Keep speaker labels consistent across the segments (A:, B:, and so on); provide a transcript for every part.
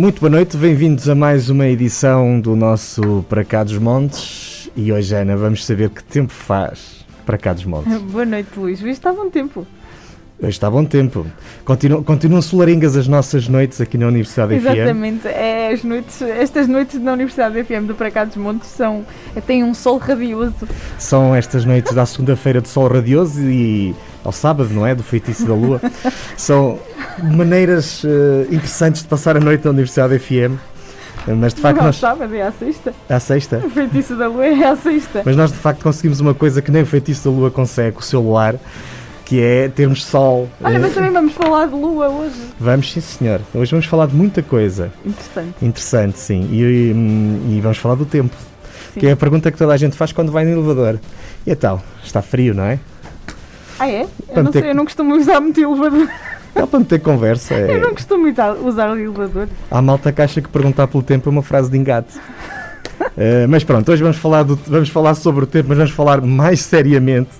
A: Muito boa noite, bem-vindos a mais uma edição do nosso Para Cá dos Montes. E hoje, Ana, vamos saber que tempo faz para cá dos montes.
B: Boa noite, Luís. Hoje está bom tempo.
A: Hoje está bom tempo. Continuam, continuam solaringas as nossas noites aqui na Universidade FM.
B: Exatamente. É, as noites, estas noites na Universidade FM do Para Cá dos Montes são, têm um sol radioso.
A: São estas noites da segunda-feira de sol radioso e ao sábado, não é? Do feitiço da lua. São maneiras uh, interessantes de passar a noite na Universidade FM. Mas de facto
B: não
A: nós...
B: sábado, é à sexta.
A: É à sexta?
B: O feitiço da lua é à sexta.
A: Mas nós de facto conseguimos uma coisa que nem o feitiço da lua consegue, o celular, que é termos sol.
B: Olha, mas também vamos falar de lua hoje.
A: Vamos, sim senhor. Hoje vamos falar de muita coisa.
B: Interessante.
A: Interessante, sim. E, e, e vamos falar do tempo. Sim. Que é a pergunta que toda a gente faz quando vai no elevador. E então, está frio, não é?
B: Ah é? Eu não sei, eu não costumo usar muito elevador.
A: Dá para meter conversa. É...
B: Eu não costumo usar o elevador.
A: Há malta que acha que perguntar pelo tempo é uma frase de engate. uh, mas pronto, hoje vamos falar, do, vamos falar sobre o tempo, mas vamos falar mais seriamente.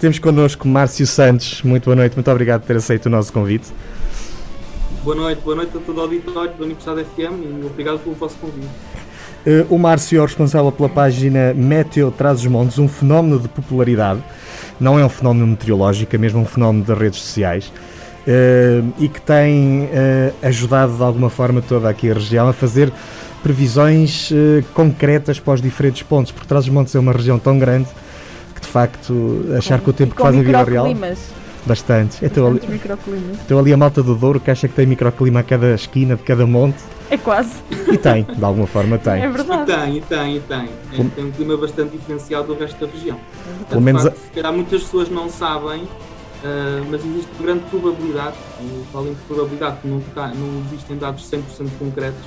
A: Temos connosco Márcio Santos. Muito boa noite, muito obrigado por ter aceito o nosso convite.
C: Boa noite, boa noite a todo o auditório da Universidade FM e obrigado pelo vosso convite.
A: Uh, o Márcio é o responsável pela página Meteo Traz os Montes, um fenómeno de popularidade. Não é um fenómeno meteorológico, é mesmo um fenómeno das redes sociais. Uh, e que tem uh, ajudado de alguma forma toda aqui a região a fazer previsões uh, concretas para os diferentes pontos, porque Trás-os-Montes é uma região tão grande que de facto achar que o tempo que fazem vida real. Bastante. Estou ali, estou ali a malta do Douro que acha que tem microclima a cada esquina de cada monte.
B: É quase.
A: E tem, de alguma forma tem.
B: É verdade.
C: E tem, e tem, e tem. É, tem um clima bastante diferenciado do resto da região.
A: Pelo menos
C: facto, a... calhar muitas pessoas não sabem Uh, mas existe grande probabilidade, falem de probabilidade que não, está, não existem dados 100% concretos,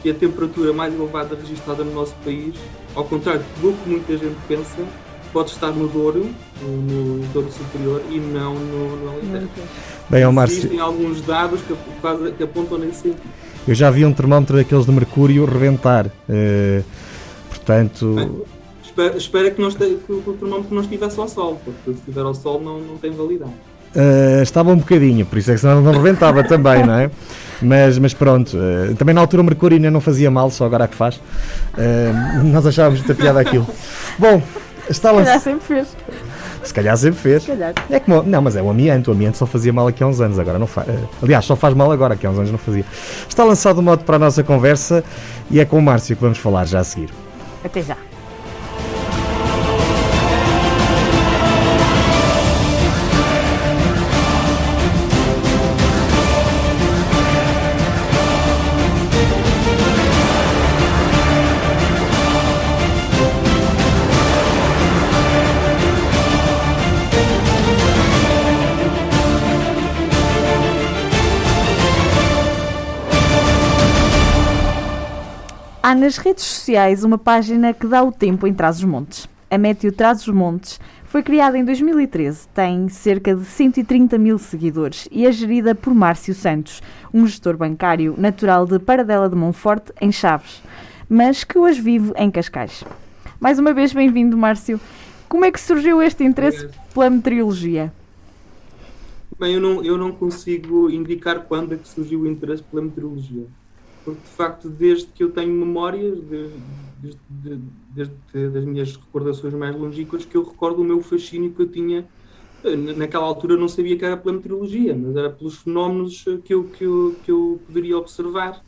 C: que a temperatura mais elevada registrada no nosso país, ao contrário do que muita gente pensa, pode estar no Douro, no, Douro Superior e não no, no Alentejo.
A: Bem, Márcio...
C: Existem alguns dados que, que apontam nesse sentido.
A: Eu já vi um termómetro daqueles de mercúrio reventar, uh, portanto...
C: Bem, espera, espera que, este, que, o termómetro não estivesse ao sol, porque se estiver ao sol não, não tem validade.
A: Uh, estava um bocadinho, por isso é que senão não rebentava também, não é? Mas, mas pronto, uh, também na altura o Mercúrio ainda não fazia mal, só agora é que faz. Uh, nós achávamos muita piada aquilo. Bom, está
B: lá. Se calhar sempre fez.
A: Se calhar sempre fez.
B: Se calhar.
A: É como, não, mas é o amianto. O amianto só fazia mal aqui há uns anos, agora não faz. Aliás, só faz mal agora, aqui há uns anos não fazia. Está lançado o modo para a nossa conversa e é com o Márcio que vamos falar já a seguir.
B: Até já. Nas redes sociais uma página que dá o tempo em Trás-os-Montes. A Meteo Trás-os-Montes foi criada em 2013, tem cerca de 130 mil seguidores e é gerida por Márcio Santos, um gestor bancário natural de Paradela de Monforte, em Chaves, mas que hoje vive em Cascais. Mais uma vez, bem-vindo, Márcio. Como é que surgiu este interesse pela meteorologia?
C: Bem, eu não, eu não consigo indicar quando é que surgiu o interesse pela meteorologia porque de facto, desde que eu tenho memórias, desde, desde, desde das minhas recordações mais longínquas, que eu recordo o meu fascínio que eu tinha. Eh, naquela altura não sabia que era pela meteorologia, mas era pelos fenómenos que eu, que eu, que eu poderia observar.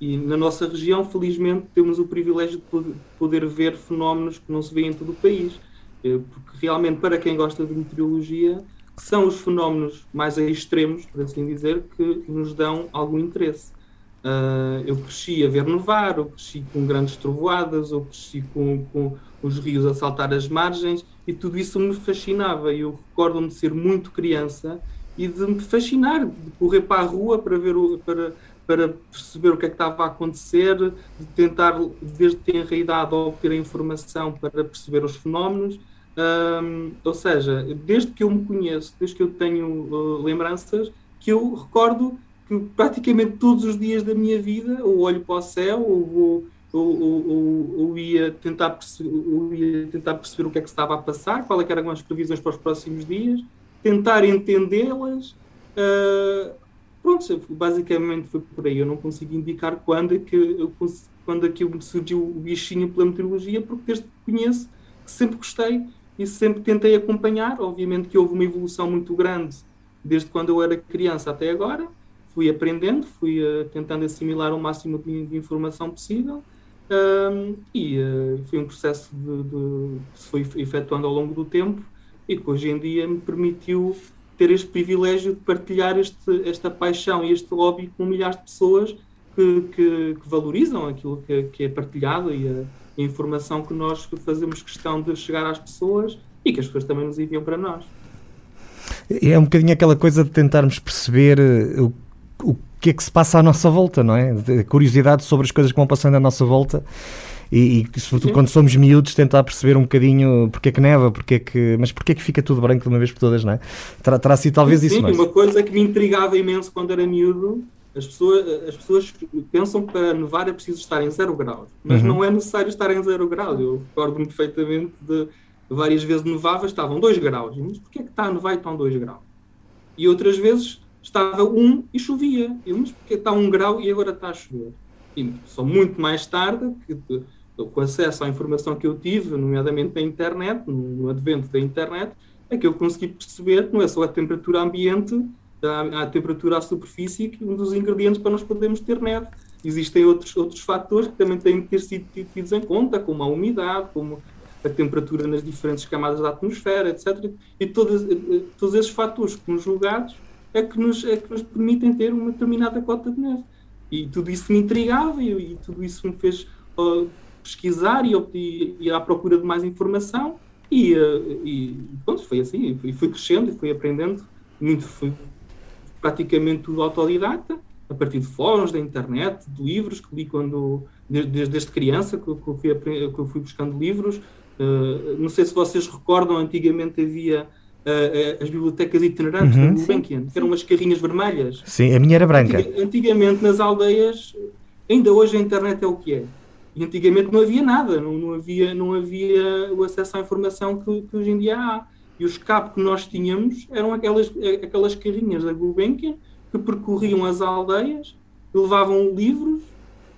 C: E na nossa região, felizmente, temos o privilégio de poder ver fenómenos que não se vêem em todo o país. Eh, porque realmente, para quem gosta de meteorologia, são os fenómenos mais extremos, por assim dizer, que nos dão algum interesse. Uh, eu cresci a ver nevar, eu cresci com grandes trovoadas, eu cresci com, com os rios a saltar as margens e tudo isso me fascinava. Eu recordo-me de ser muito criança e de me fascinar, de correr para a rua para ver o, para, para perceber o que é que estava a acontecer, de tentar, desde ter idade, obter a informação para perceber os fenómenos. Ou seja, desde que eu me conheço, desde que eu tenho uh, lembranças, que eu recordo que praticamente todos os dias da minha vida ou olho para o céu ou, vou, ou, ou, ou ia, tentar perceber, ou ia tentar perceber o que é que estava a passar, quais é eram as previsões para os próximos dias, tentar entendê-las. Uh, pronto, basicamente foi por aí. Eu não consigo indicar quando é que, eu, quando é que surgiu o bichinho pela meteorologia, porque desde que conheço, sempre gostei e sempre tentei acompanhar. Obviamente que houve uma evolução muito grande desde quando eu era criança até agora fui aprendendo, fui uh, tentando assimilar o máximo de, de informação possível um, e uh, foi um processo que se foi efetuando ao longo do tempo e que hoje em dia me permitiu ter este privilégio de partilhar este, esta paixão e este hobby com milhares de pessoas que, que, que valorizam aquilo que, que, é partilhado e a, a informação que nós fazemos questão de chegar às pessoas e que as pessoas também nos enviam para nós.
A: É um bocadinho aquela coisa de tentarmos perceber eh, o o que é que se passa à nossa volta, não é? curiosidade sobre as coisas que vão passando à nossa volta e, e sobretudo Sim. quando somos miúdos tentar perceber um bocadinho porque é que neva, porque é que, mas porque é que fica tudo branco de uma vez por todas, não é? Terá, terá sido talvez
C: Sim,
A: isso,
C: mas... uma coisa que me intrigava imenso quando era miúdo as pessoas, as pessoas pensam que para nevar é preciso estar em zero graus, mas uhum. não é necessário estar em zero graus. Eu recordo-me perfeitamente de várias vezes nevava, estavam 2 graus. Mas porquê é que está a nevar e estão 2 graus? E outras vezes estava um e chovia. Eu, mas porque está um grau e agora está a chover? E só muito mais tarde, que, com acesso à informação que eu tive, nomeadamente na internet, no advento da internet, é que eu consegui perceber que não é só a temperatura ambiente, a, a temperatura à superfície, que um dos ingredientes para nós podermos ter neve. Existem outros, outros fatores que também têm que ter sido tidos em conta, como a umidade, como a temperatura nas diferentes camadas da atmosfera, etc. E todos, eh, todos esses fatores conjugados é que nos, é que nos permitem ter uma determinada cota de neve. E tudo isso me intrigava e, e tudo isso me fez uh, pesquisar e, ir à procura de mais informação e, uh, e pronto, foi assim, e fui crescendo e fui aprendendo muito, fui praticamente tudo autodidata, a partir de fóruns, da internet, de livros que li quando, desde, desde criança, que, que, eu fui, que eu fui buscando livros. Uh, não sei se vocês recordam, antigamente havia uh, as bibliotecas itinerantes uhum. do Gulbenkian, que eram umas carrinhas vermelhas.
A: Sim, a minha era branca.
C: antigamente nas aldeias, ainda hoje a internet é o que é. E antigamente não havia nada, não, não, havia, não havia o acesso à informação que, que, hoje em dia há. E o escape que nós tínhamos eram aquelas, aquelas carrinhas da Gulbenkian que percorriam as aldeias, levavam livros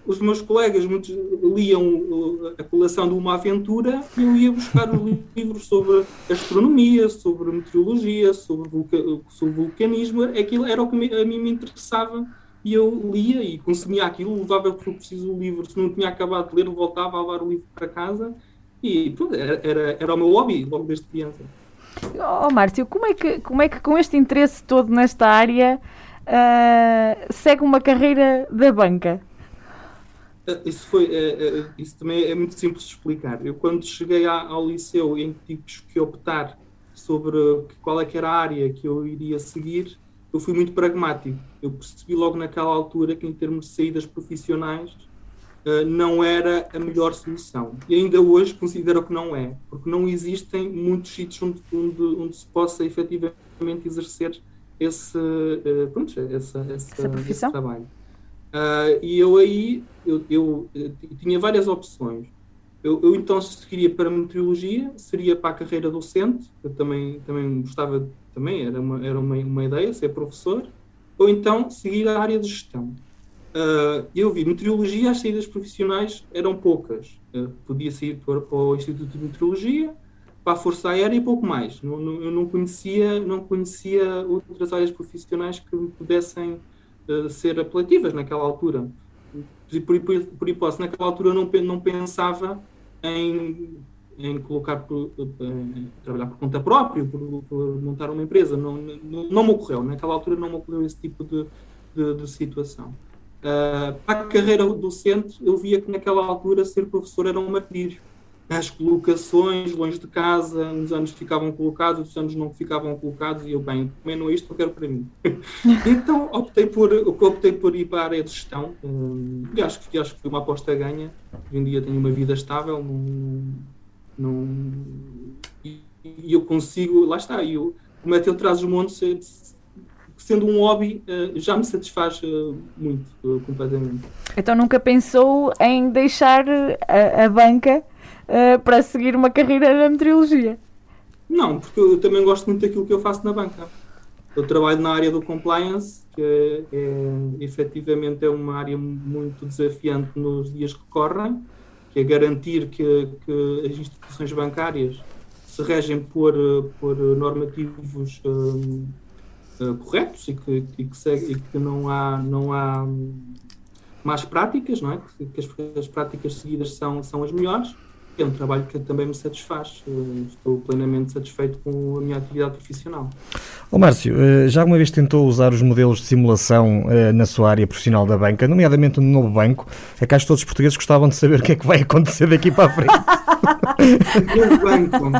C: os meus colegas muitos liam uh, a coleção de uma aventura e eu ia buscar os livros sobre astronomia, sobre meteorologia, sobre, vulca sobre vulcanismo. Aquilo era o que a mim me interessava e eu lia e consumia aquilo, levava por preciso o livro. Se não tinha acabado de ler, voltava a levar o livro para casa e pronto, era, era, era o meu hobby logo desde criança.
B: Oh, Márcio, como é, que, como é que com este interesse todo nesta área uh, segue uma carreira da banca?
C: Eh, isso, foi, é, é, isso também é muito simples de explicar. Eu, quando cheguei ao liceu em que tive que optar sobre qual é que era a área que eu iria seguir, eu fui muito pragmático. Eu percebi logo naquela altura que, em termos de saídas profissionais, não era a melhor solução. E ainda hoje considero que não é, porque não existem muitos sítios onde, onde, onde se possa efetivamente exercer esse, pronto, essa, essa, essa profissão? Esse trabalho. Uh, e eu aí eu, eu, eu, tinha várias opções. Eu, eu então seguiria para meteorologia, seria para a carreira docente, eu também, também gostava, também era, uma, era uma, uma ideia, ser professor, ou então seguir a área de gestão. Uh, eu vi meteorologia, as saídas profissionais eram poucas. Uh, podia sair para, para, o Instituto de Meteorologia, para a Força Aérea e pouco mais. Não, não, eu não conhecia, não conhecia outras áreas profissionais que me pudessem ser apelativas naquela altura. Por, por, por hipótese, naquela altura não, não pensava em, em colocar por, em trabalhar por conta própria, por, por, montar uma empresa. Não, não, não me ocorreu, naquela altura não me ocorreu esse tipo de, de, de situação. Uh, para a carreira docente, eu via que naquela altura ser professor era um martírio. As colocações, longe de casa, uns anos ficavam colocados, outros anos não ficavam colocados, e eu, bem, menos isto, eu quero para mim. então optei por, optei por ir para a área de gestão, um, e acho que, acho que foi uma aposta ganha. Hoje em dia tenho uma vida estável, num, num, e, e, eu consigo, lá está, eu, como é que ele traz os montes, sendo um hobby, eh, já me satisfaz eh, muito, eh, completamente.
B: Então nunca pensou em deixar a, a banca uh, para seguir uma carreira na meteorologia?
C: Não, porque eu também gosto muito daquilo que eu faço na banca. Eu trabalho na área do compliance, que é, é, efetivamente é uma área muito desafiante nos dias que correm, que é garantir que, que as instituições bancárias se regem por, por normativos uh, corretos e que, e que, segue, e que não há, não há más práticas, não é? que, que as, as práticas seguidas são, são as melhores é um trabalho que também me satisfaz. Estou plenamente satisfeito com a minha atividade profissional.
A: Oh, Márcio, eh, já alguma vez tentou usar os modelos de simulação eh, na sua área profissional da banca, nomeadamente no novo banco? É que acho que todos os portugueses gostavam de saber o que é que vai acontecer daqui para a frente.
C: novo banco.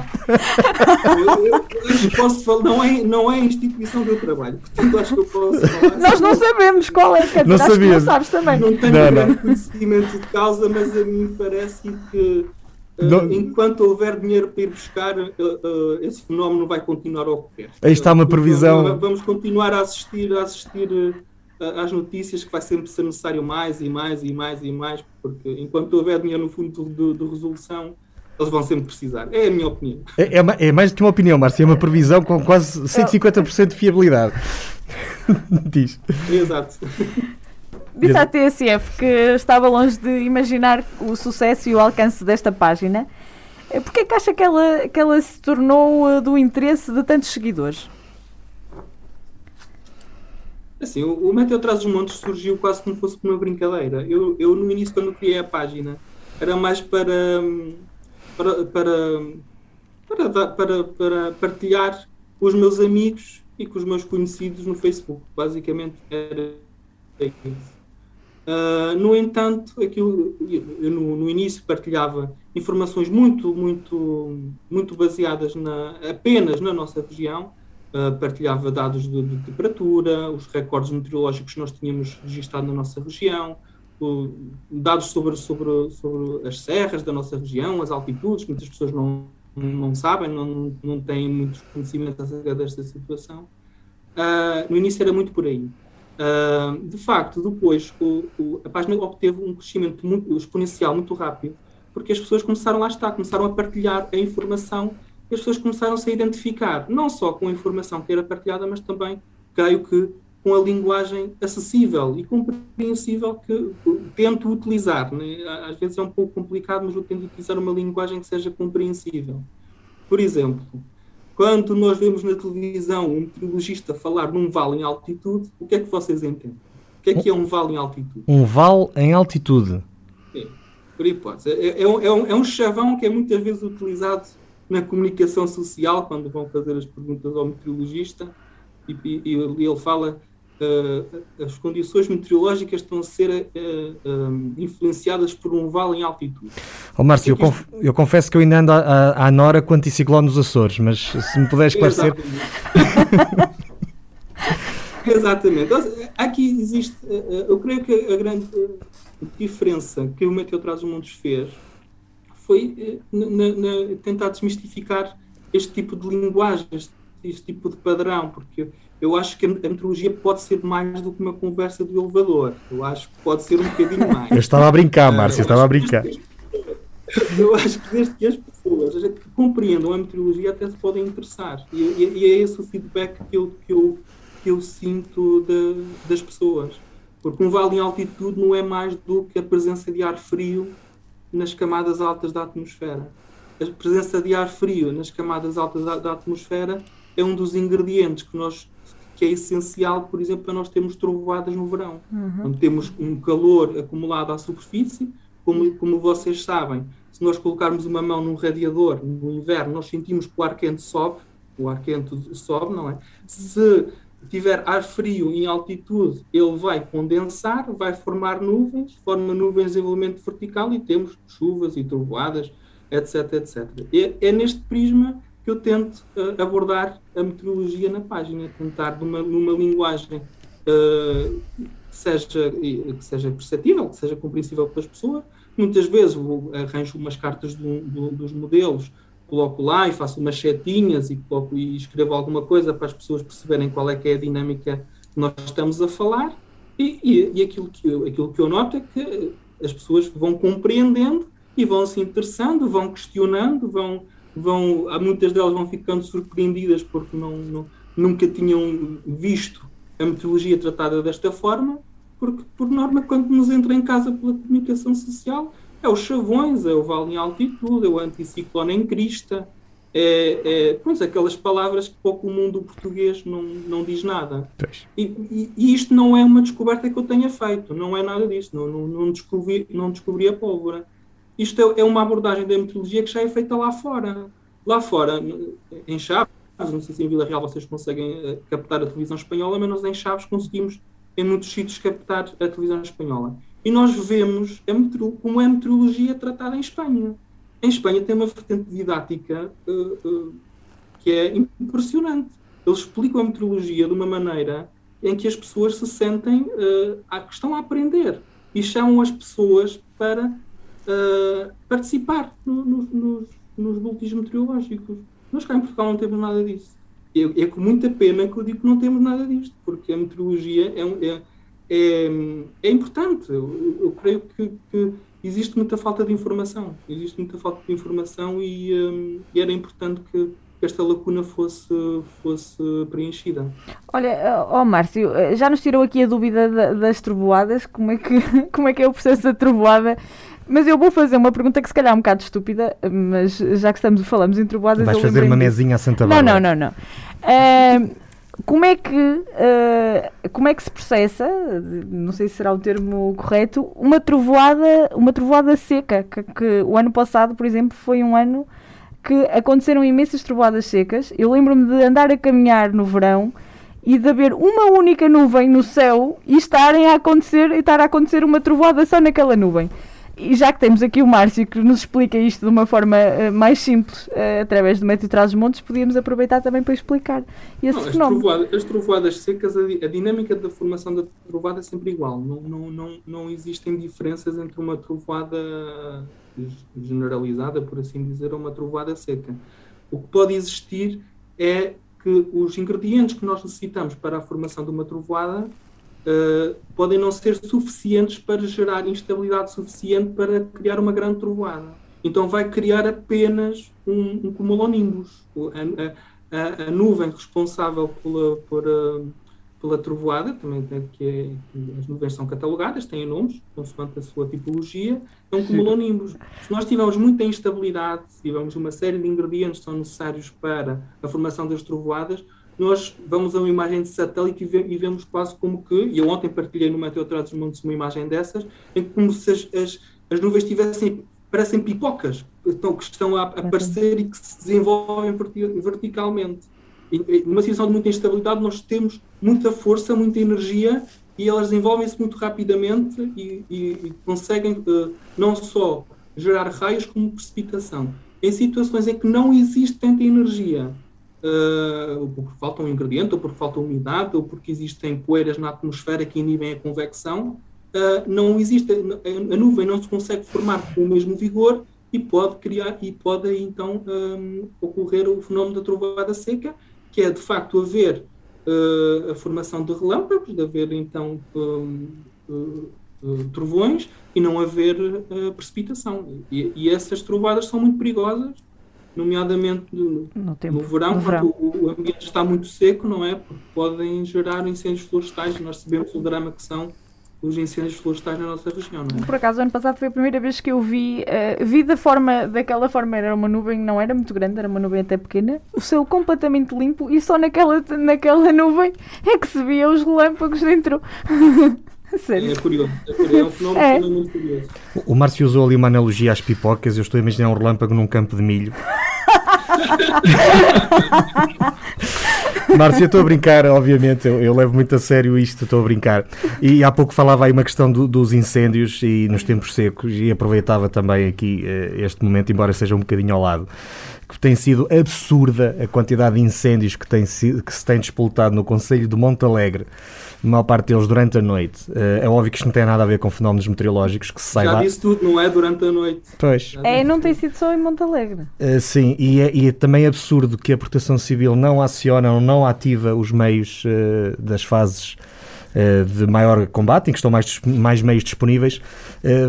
C: Eu, eu, eu posso falar, não é, não é a instituição eu trabalho, portanto acho que eu posso falar.
B: Nós não sabemos qual é, quer
A: não
B: dizer, não sabes também.
C: Não tenho não, grande não. conhecimento de causa, mas a mim parece que Uh, enquanto houver dinheiro para ir buscar, uh, uh, esse fenómeno vai continuar a ocorrer.
A: Aí está uma previsão.
C: Vamos continuar a assistir, a assistir às notícias que vai sempre ser necessário mais e mais e mais e mais, porque enquanto houver dinheiro no fundo de, de resolução, eles vão sempre precisar. É a minha opinião.
A: É, é, é mais do que uma opinião, Márcio, é uma previsão com quase 150% de fiabilidade. Diz.
C: Exato.
B: Disse à TSF que estava longe de imaginar o sucesso e o alcance desta página. Eh, Porquê é que acha que ela, que ela se tornou eh, do interesse de tantos seguidores?
C: Assim, o, o Meteo Traz os Montes surgiu quase como fosse uma brincadeira. Eu, eu, no início, quando criei a página, era mais para, para, para, para, para, para partilhar com os meus amigos e com os meus conhecidos no Facebook. Basicamente era isso. Uh, no entanto, aquilo, eu no, no, início partilhava informações muito, muito, muito baseadas na, apenas na nossa região, uh, partilhava dados de, de, temperatura, os recordes meteorológicos que nós tínhamos registrado na nossa região, o, dados sobre, sobre, sobre as serras da nossa região, as altitudes, muitas pessoas não, não sabem, não, não têm muitos conhecimentos acerca desta situação. Uh, no início era muito por aí. Uh, de facto, depois o, o, a página obteve um crescimento muito, exponencial muito rápido, porque as pessoas começaram lá está, começaram a partilhar a informação e as pessoas começaram-se a identificar, não só com a informação que era partilhada, mas também, creio que, com a linguagem acessível e compreensível que tento utilizar. Né? Às vezes é um pouco complicado, mas eu tento utilizar uma linguagem que seja compreensível. Por exemplo, quando nós vemos na televisão um meteorologista falar num vale em altitude, o que é que vocês entendem? O que é que é um vale em altitude?
A: Um vale em altitude?
C: É, por hipótese. É, é, um, é, um, é um chavão que é muitas vezes utilizado na comunicação social, quando vão fazer as perguntas ao meteorologista, e, e, e ele fala uh, as condições meteorológicas estão a ser uh, influenciadas por um vale em altitude.
A: Oh, Márcio, eu, conf eu, confesso que eu ainda ando à, à Nora com anticiclone nos Açores, mas se me puder esclarecer...
C: Exatamente. Aqui existe, eu creio que a grande diferença que o Meteo Traz os Montes fez foi na, na, tentar desmistificar este tipo de linguagem, este, este tipo de padrão, porque eu acho que a meteorologia pode ser mais do que uma conversa do elevador. Eu acho que pode ser um bocadinho mais.
A: Eu estava a brincar, Márcio, eu estava a brincar.
C: Eu acho que desde que as pessoas compreendam a meteorologia até se podem interessar. E, e, e, é esse o feedback que eu, que eu, que eu sinto de, das pessoas. Porque um vale em altitude não é mais do que a presença de ar frio nas camadas altas da atmosfera. A presença de ar frio nas camadas altas da, da atmosfera é um dos ingredientes que nós que é essencial, por exemplo, para nós termos trovoadas no verão. Uhum. Onde temos um calor acumulado à superfície, como, como vocês sabem, se nós colocarmos uma mão num radiador no inverno, nós sentimos que o ar quente sobe, o ar quente sobe, não é? Se tiver ar frio em altitude, ele vai condensar, vai formar nuvens, forma nuvens de desenvolvimento vertical e temos chuvas e trovoadas, etc, etc. É, é neste prisma que eu tento uh, abordar a meteorologia na página, tentar numa, numa linguagem uh, que, seja, que seja perceptível, que seja compreensível pelas pessoas. Muitas vezes arranjo umas cartas do, do, dos modelos, coloco lá e faço umas setinhas e, coloco, e escrevo alguma coisa para as pessoas perceberem qual é que é a dinâmica que nós estamos a falar. E, e, e aquilo, que eu, aquilo que eu noto é que as pessoas vão compreendendo e vão se interessando, vão questionando, vão, vão muitas delas vão ficando surpreendidas porque não, não, nunca tinham visto a meteorologia tratada desta forma, porque por norma quando nos entra em casa pela comunicação social é os chavões, é o vale em altitude, é o anticiclone em crista, é, é pois, aquelas palavras que pouco o mundo português não, não diz nada. E, e, e, isto não é uma descoberta que eu tenha feito, não é nada disso, não, não, não, descobri, não descobri a pólvora. Isto é, é uma abordagem da meteorologia que já é feita lá fora. Lá fora, em Chaves, não sei se em Vila Real vocês conseguem eh, captar a televisão espanhola, mas nós em Chaves conseguimos em muitos sítios captar a televisão espanhola. E nós vemos a como é a meteorologia tratada em Espanha. Em Espanha tem uma vertente didática uh, uh, que é impressionante. Eles explicam a meteorologia de uma maneira em que as pessoas se sentem uh, que estão a aprender e chamam as pessoas para uh, participar no, no, nos, nos boletins meteorológicos. Nós cá em Portugal não temos nada disso. É, é com muita pena que eu digo que não temos nada disto, porque a meteorologia é, é, é, é importante. Eu, eu creio que, que, existe muita falta de informação. Existe muita falta de informação e, um, e era importante que esta lacuna fosse, fosse preenchida.
B: Olha, ó oh Márcio, já nos tirou aqui a dúvida das trovoadas, como é que, como é, que é o processo da trovoada? Mas eu vou fazer uma pergunta que se calhar é um bocado estúpida, mas já que estamos falamos em trovoadas...
A: Vais fazer uma mesinha a Santa
B: Bárbara. Não, não, não, não. Uh, como é que uh, como é que se processa, não sei se será o termo correto, uma trovoada, uma trovoada seca, que, que o ano passado, por exemplo, foi um ano que aconteceram imensas trovoadas secas. Eu lembro-me de andar a caminhar no verão e de haver uma única nuvem no céu e estarem a acontecer e estar a acontecer uma trovoada só naquela nuvem. E já que temos aqui o Márcio que nos explica isto de uma forma uh, mais simples, uh, através do método Traz Montes, podíamos aproveitar também para explicar esse não, fenómeno.
C: As trovoadas, as trovoadas secas, a, a, dinâmica da formação da trovoada é sempre igual. Não, não, não, não existem diferenças entre uma trovoada generalizada, por assim dizer, ou uma trovoada seca. O que pode existir é que os ingredientes que nós necessitamos para a formação de uma trovoada uh, podem não ser suficientes para gerar instabilidade suficiente para criar uma grande trovoada. Então vai criar apenas um, um cumulonimbus. A, a, a, nuvem responsável pela, por, uh, pela trovoada, também que é, as nuvens são catalogadas, têm nomes, consoante a sua tipologia, é um cumulonimbus. Se nós tivermos muita instabilidade, se tivermos uma série de ingredientes que são necessários para a formação das trovoadas, nós vamos a uma imagem de satélite e, vemos quase como que, e eu ontem partilhei no Meteo dos Montes uma imagem dessas, em como se as, as, as nuvens tivessem, parecem pipocas, então, que estão a aparecer e que se desenvolvem verticalmente. E, numa situação de muita instabilidade, nós temos muita força, muita energia e elas desenvolvem-se muito rapidamente e, e, e conseguem uh, não só gerar raios como precipitação. Em situações em que não existe tanta energia, uh, ou porque falta um ingrediente, ou porque falta umidade, ou porque existem poeiras na atmosfera que inibem a convecção, uh, não existe, a nuvem não se consegue formar com o mesmo vigor e pode criar, e pode então um, ocorrer o fenómeno da trovada seca, que é de facto haver uh, a formação de relâmpagos, de haver então um, trovões e não haver precipitação. E, e, essas trovadas são muito perigosas nomeadamente no, no, verão, no verão. quando o, ambiente está muito seco, não é? Porque podem gerar incêndios florestais. Nós sabemos o drama que são os incêndios florestais na nossa região, não é?
B: Por acaso, ano passado foi a primeira vez que eu vi, uh, vi da forma, daquela forma, era uma nuvem, não era muito grande, era uma nuvem até pequena, o céu completamente limpo e só naquela, naquela nuvem é que se via os relâmpagos dentro.
C: Sério? É curioso, é, curioso. é um fenómeno é. muito curioso.
A: O Márcio usou ali uma analogia às pipocas, eu estou a imaginar um relâmpago num campo de milho. Márcia, estou a brincar, obviamente, eu, eu, levo muito a sério isto, estou a brincar. E há pouco falava aí uma questão do, dos incêndios e nos tempos secos, e aproveitava também aqui uh, este momento, embora seja um bocadinho ao lado que tem sido absurda a quantidade de incêndios que, tem, que se tem despoltado no Conselho de Montalegre a maior parte deles durante a noite. Uh, é óbvio que isto não tem nada a ver com fenómenos meteorológicos que se
C: saiba. Já disse tudo, não é durante a noite.
A: Pois.
B: É, não tem sido só em Montalegre.
A: Uh, sim, e é, e é, também absurdo que a Proteção Civil não aciona ou não ativa os meios uh, das fases de maior combate, em que estão mais, mais meios disponíveis,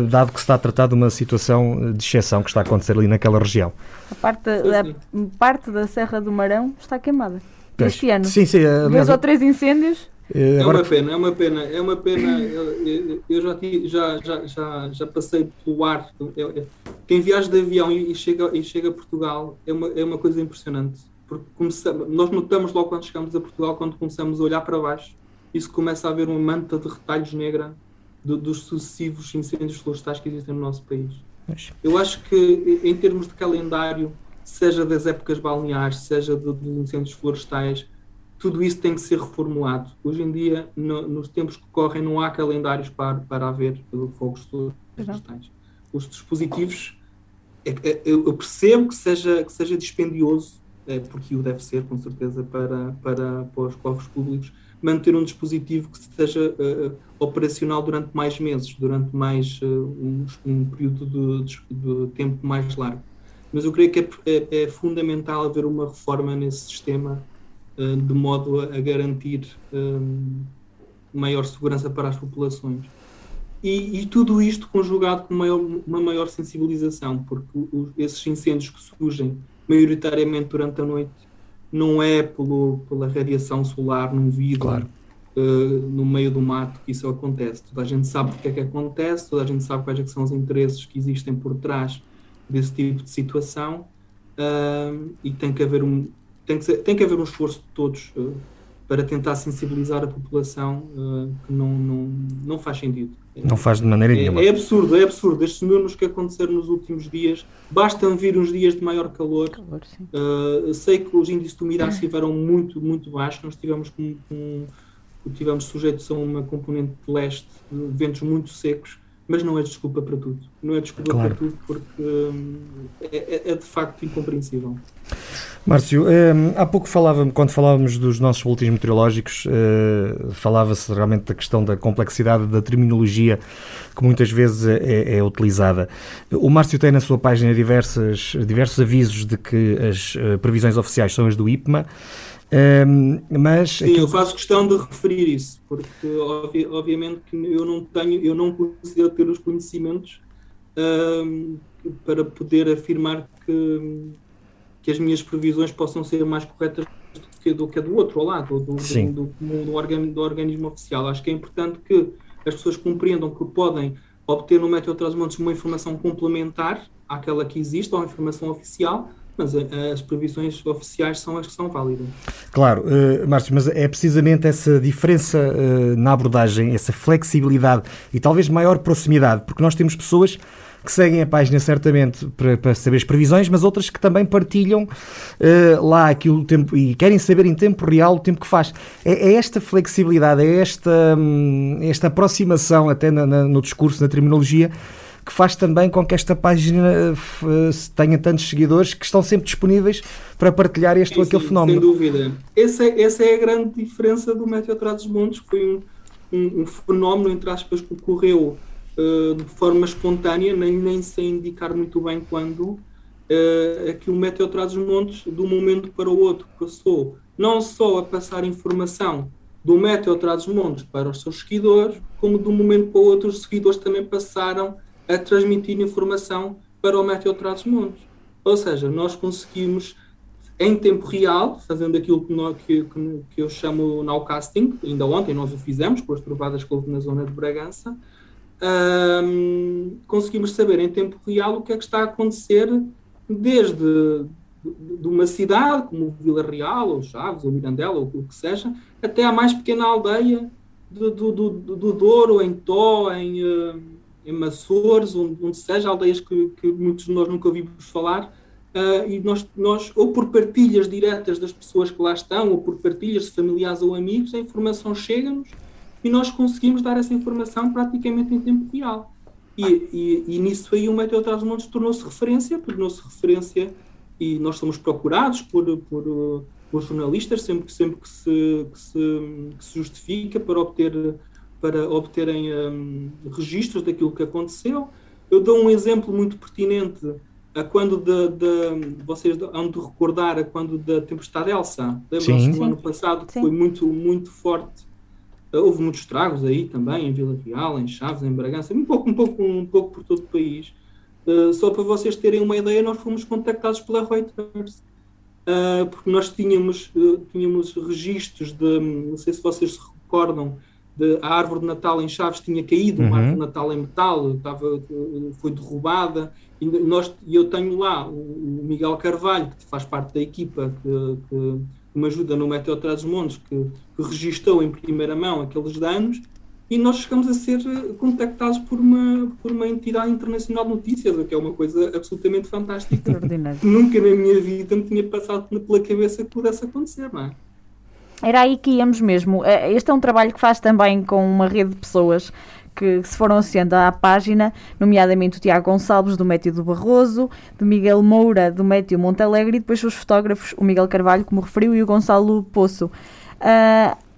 A: dado que se está a tratar de uma situação de exceção que está a acontecer ali naquela região.
B: A parte, da, a parte da Serra do Marão está queimada.
A: Pois.
B: Este ano.
A: Sim, sim.
B: Aliás, Dois ou três incêndios
C: é uma pena, é uma pena, é uma pena. Eu, eu já, já, já, já, já passei pelo ar. Quem viaja de avião e chega, e chega a Portugal é uma, é uma coisa impressionante. Porque começamos, nós notamos logo quando chegamos a Portugal, quando começamos a olhar para baixo, isso começa a haver uma manta de retalhos negra do, dos sucessivos incêndios florestais que existem no nosso país. Eu acho que, em termos de calendário, seja das épocas balneares, seja dos incêndios florestais, tudo isso tem que ser reformulado. Hoje em dia, no, nos tempos que correm, não há calendários para, para haver fogos florestais. Os dispositivos, é, é, eu percebo que seja, que seja dispendioso, é, porque o deve ser, com certeza, para, para, para os cofres públicos, manter um dispositivo que esteja uh, operacional durante mais meses, durante mais uh, um, um, período de, de, tempo mais largo. Mas eu creio que é, é, é fundamental haver uma reforma nesse sistema eh, de modo a, garantir um, maior segurança para as populações. E, e, tudo isto conjugado com maior, uma maior sensibilização, porque os, esses incêndios que surgem maioritariamente durante a noite não é pelo, pela radiação solar num vidro, claro. uh, no meio do mato que isso acontece. Toda a gente sabe o que é que acontece, toda a gente sabe quais é são os interesses que existem por trás desse tipo de situação uh, e tem que haver um, tem que, ser, tem que haver um esforço de todos uh, para tentar sensibilizar a população que não, não, não faz sentido.
A: Não faz de maneira
C: é,
A: nenhuma.
C: É absurdo, é absurdo. Estes números que aconteceram nos últimos dias, bastam vir uns dias de maior calor. calor uh, sei que os índices de umidade estiveram muito, muito baixos. Nós tivemos, com, com, tivemos sujeitos a uma componente de leste, ventos muito secos mas não é desculpa para tudo. Não é desculpa claro. para tudo porque hum, é, é, é, de facto incompreensível.
A: Márcio, hum, há pouco falava, quando falávamos dos nossos boletins meteorológicos, uh, falava-se realmente da questão da complexidade da terminologia que muitas vezes é, é, utilizada. O Márcio tem na sua página diversas, diversos avisos de que as uh, previsões oficiais são as do IPMA. Um, mas
C: Sim, aquilo... eu faço questão de referir isso, porque obvi obviamente que eu não tenho, eu não consigo ter os conhecimentos um, para poder afirmar que, que as minhas previsões possam ser mais corretas do que, do que a do outro ao lado, do, do, do, do, organismo, do organismo oficial. Acho que é importante que as pessoas compreendam que podem obter no Meteo Transmontes uma informação complementar àquela que existe, ou informação oficial, mas as previsões oficiais são as que são válidas.
A: Claro, uh, Márcio, mas é precisamente essa diferença uh, na abordagem, essa flexibilidade e talvez maior proximidade, porque nós temos pessoas que seguem a página certamente para, para saber as previsões, mas outras que também partilham uh, lá aquilo tempo e querem saber em tempo real o tempo que faz. É, é esta flexibilidade, é esta, um, esta aproximação até na, na, no discurso, na terminologia que faz também com que esta página eh, tenha tantos seguidores que estão sempre disponíveis para partilhar este sim, ou aquele sim, fenómeno.
C: Sem dúvida. Essa é, essa é a grande diferença do Método Atrás dos Montes, que foi um, um, um, fenómeno, entre aspas, que ocorreu uh, de forma espontânea, nem, nem sem indicar muito bem quando, uh, é que o Método Atrás dos Montes, de um momento para o outro, passou não só a passar informação do Método Atrás dos Montes para os seus seguidores, como de um momento para o outro os seguidores também passaram a transmitir informação para o Meteo Tratos Montes. Ou seja, nós conseguimos, em tempo real, fazendo aquilo que, nós, que, que eu chamo nowcasting, ainda ontem nós o fizemos, com as trovadas que houve na zona de Bragança, um, conseguimos saber em tempo real o que é que está a acontecer desde de uma cidade como Vila Real, ou Chaves, ou Mirandela, ou o que seja, até a mais pequena aldeia do, do, do, do Douro, em Tó, em, em Açores, onde, onde seja, aldeias que, que, muitos de nós nunca ouvimos falar, uh, e nós, nós, ou por partilhas diretas das pessoas que lá estão, ou por partilhas de familiares ou amigos, a informação chega-nos e nós conseguimos dar essa informação praticamente em tempo real. E, e, e nisso aí o Meteo Trás Montes tornou-se referência, tornou-se referência e nós somos procurados por, por, por jornalistas sempre, sempre que, se, que, se, que se justifica para obter para obterem um, registros daquilo que aconteceu. Eu dou um exemplo muito pertinente a quando de, de, vocês hão de recordar a quando da tempestade Elsa. Lembram-se do ano passado que Sim. foi muito, muito forte. Houve muitos estragos aí também, em Vila Real, em Chaves, em Bragança, um pouco, um pouco, um pouco por todo o país. Uh, só para vocês terem uma ideia, nós fomos contactados pela Reuters. Uh, porque nós tínhamos, uh, tínhamos registros de, não sei se vocês se recordam, de, a árvore de Natal em Chaves tinha caído, uhum. uma árvore de Natal em metal, estava, foi derrubada, e nós, eu tenho lá o, Miguel Carvalho, que faz parte da equipa que, que me ajuda no Meteo Trás Montes, que, que registou em primeira mão aqueles danos, e nós chegamos a ser contactados por uma, por uma entidade internacional de notícias, o que é uma coisa absolutamente fantástica. Nunca na minha vida me tinha passado pela cabeça que pudesse acontecer, não é?
B: Era aí que íamos mesmo. Eh, este é um trabalho que faz também com uma rede de pessoas que se foram associando à página, nomeadamente o Tiago Gonçalves, do Métio do Barroso, do Miguel Moura, do Métio Montalegre, e depois os fotógrafos, o Miguel Carvalho, como referiu, e o Gonçalo Poço. Uh,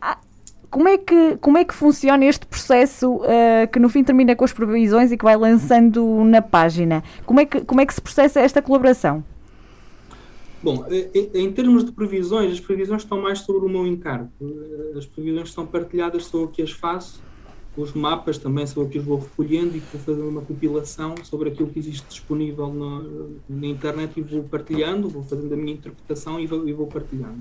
B: como é, que, como é que funciona este processo uh, que no fim termina com as previsões e que vai lançando na página? Como é que, como é que se processa esta colaboração?
C: Bom, em termos de previsões, as previsões estão mais sobre o meu encargo. As previsões estão partilhadas, sou eu que as faço. Os mapas também sou eu que os vou recolhendo e vou fazendo uma compilação sobre aquilo que existe disponível na, internet e vou partilhando, vou fazendo a minha interpretação e vou, e vou partilhando.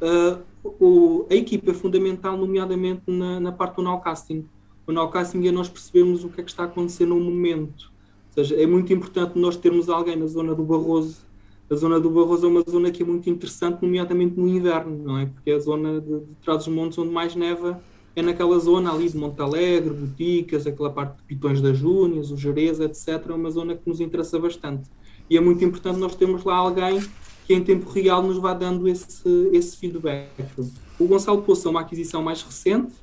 C: Uh, o, a equipa é fundamental, nomeadamente na, na parte do nowcasting. O nowcasting é nós percebermos o que é que está a acontecer no momento. Ou seja, é muito importante nós termos alguém na zona do Barroso a zona do Barroso é uma zona que é muito interessante, nomeadamente no inverno, não é? Porque é a zona de, de trás dos montes onde mais neva é naquela zona ali de Monte Alegre, Boticas, aquela parte de Pitões das Júnias, o Jerez, etc. É uma zona que nos interessa bastante. E é muito importante nós termos lá alguém que em tempo real nos vá dando esse, esse feedback. O Gonçalo Poço é uma aquisição mais recente,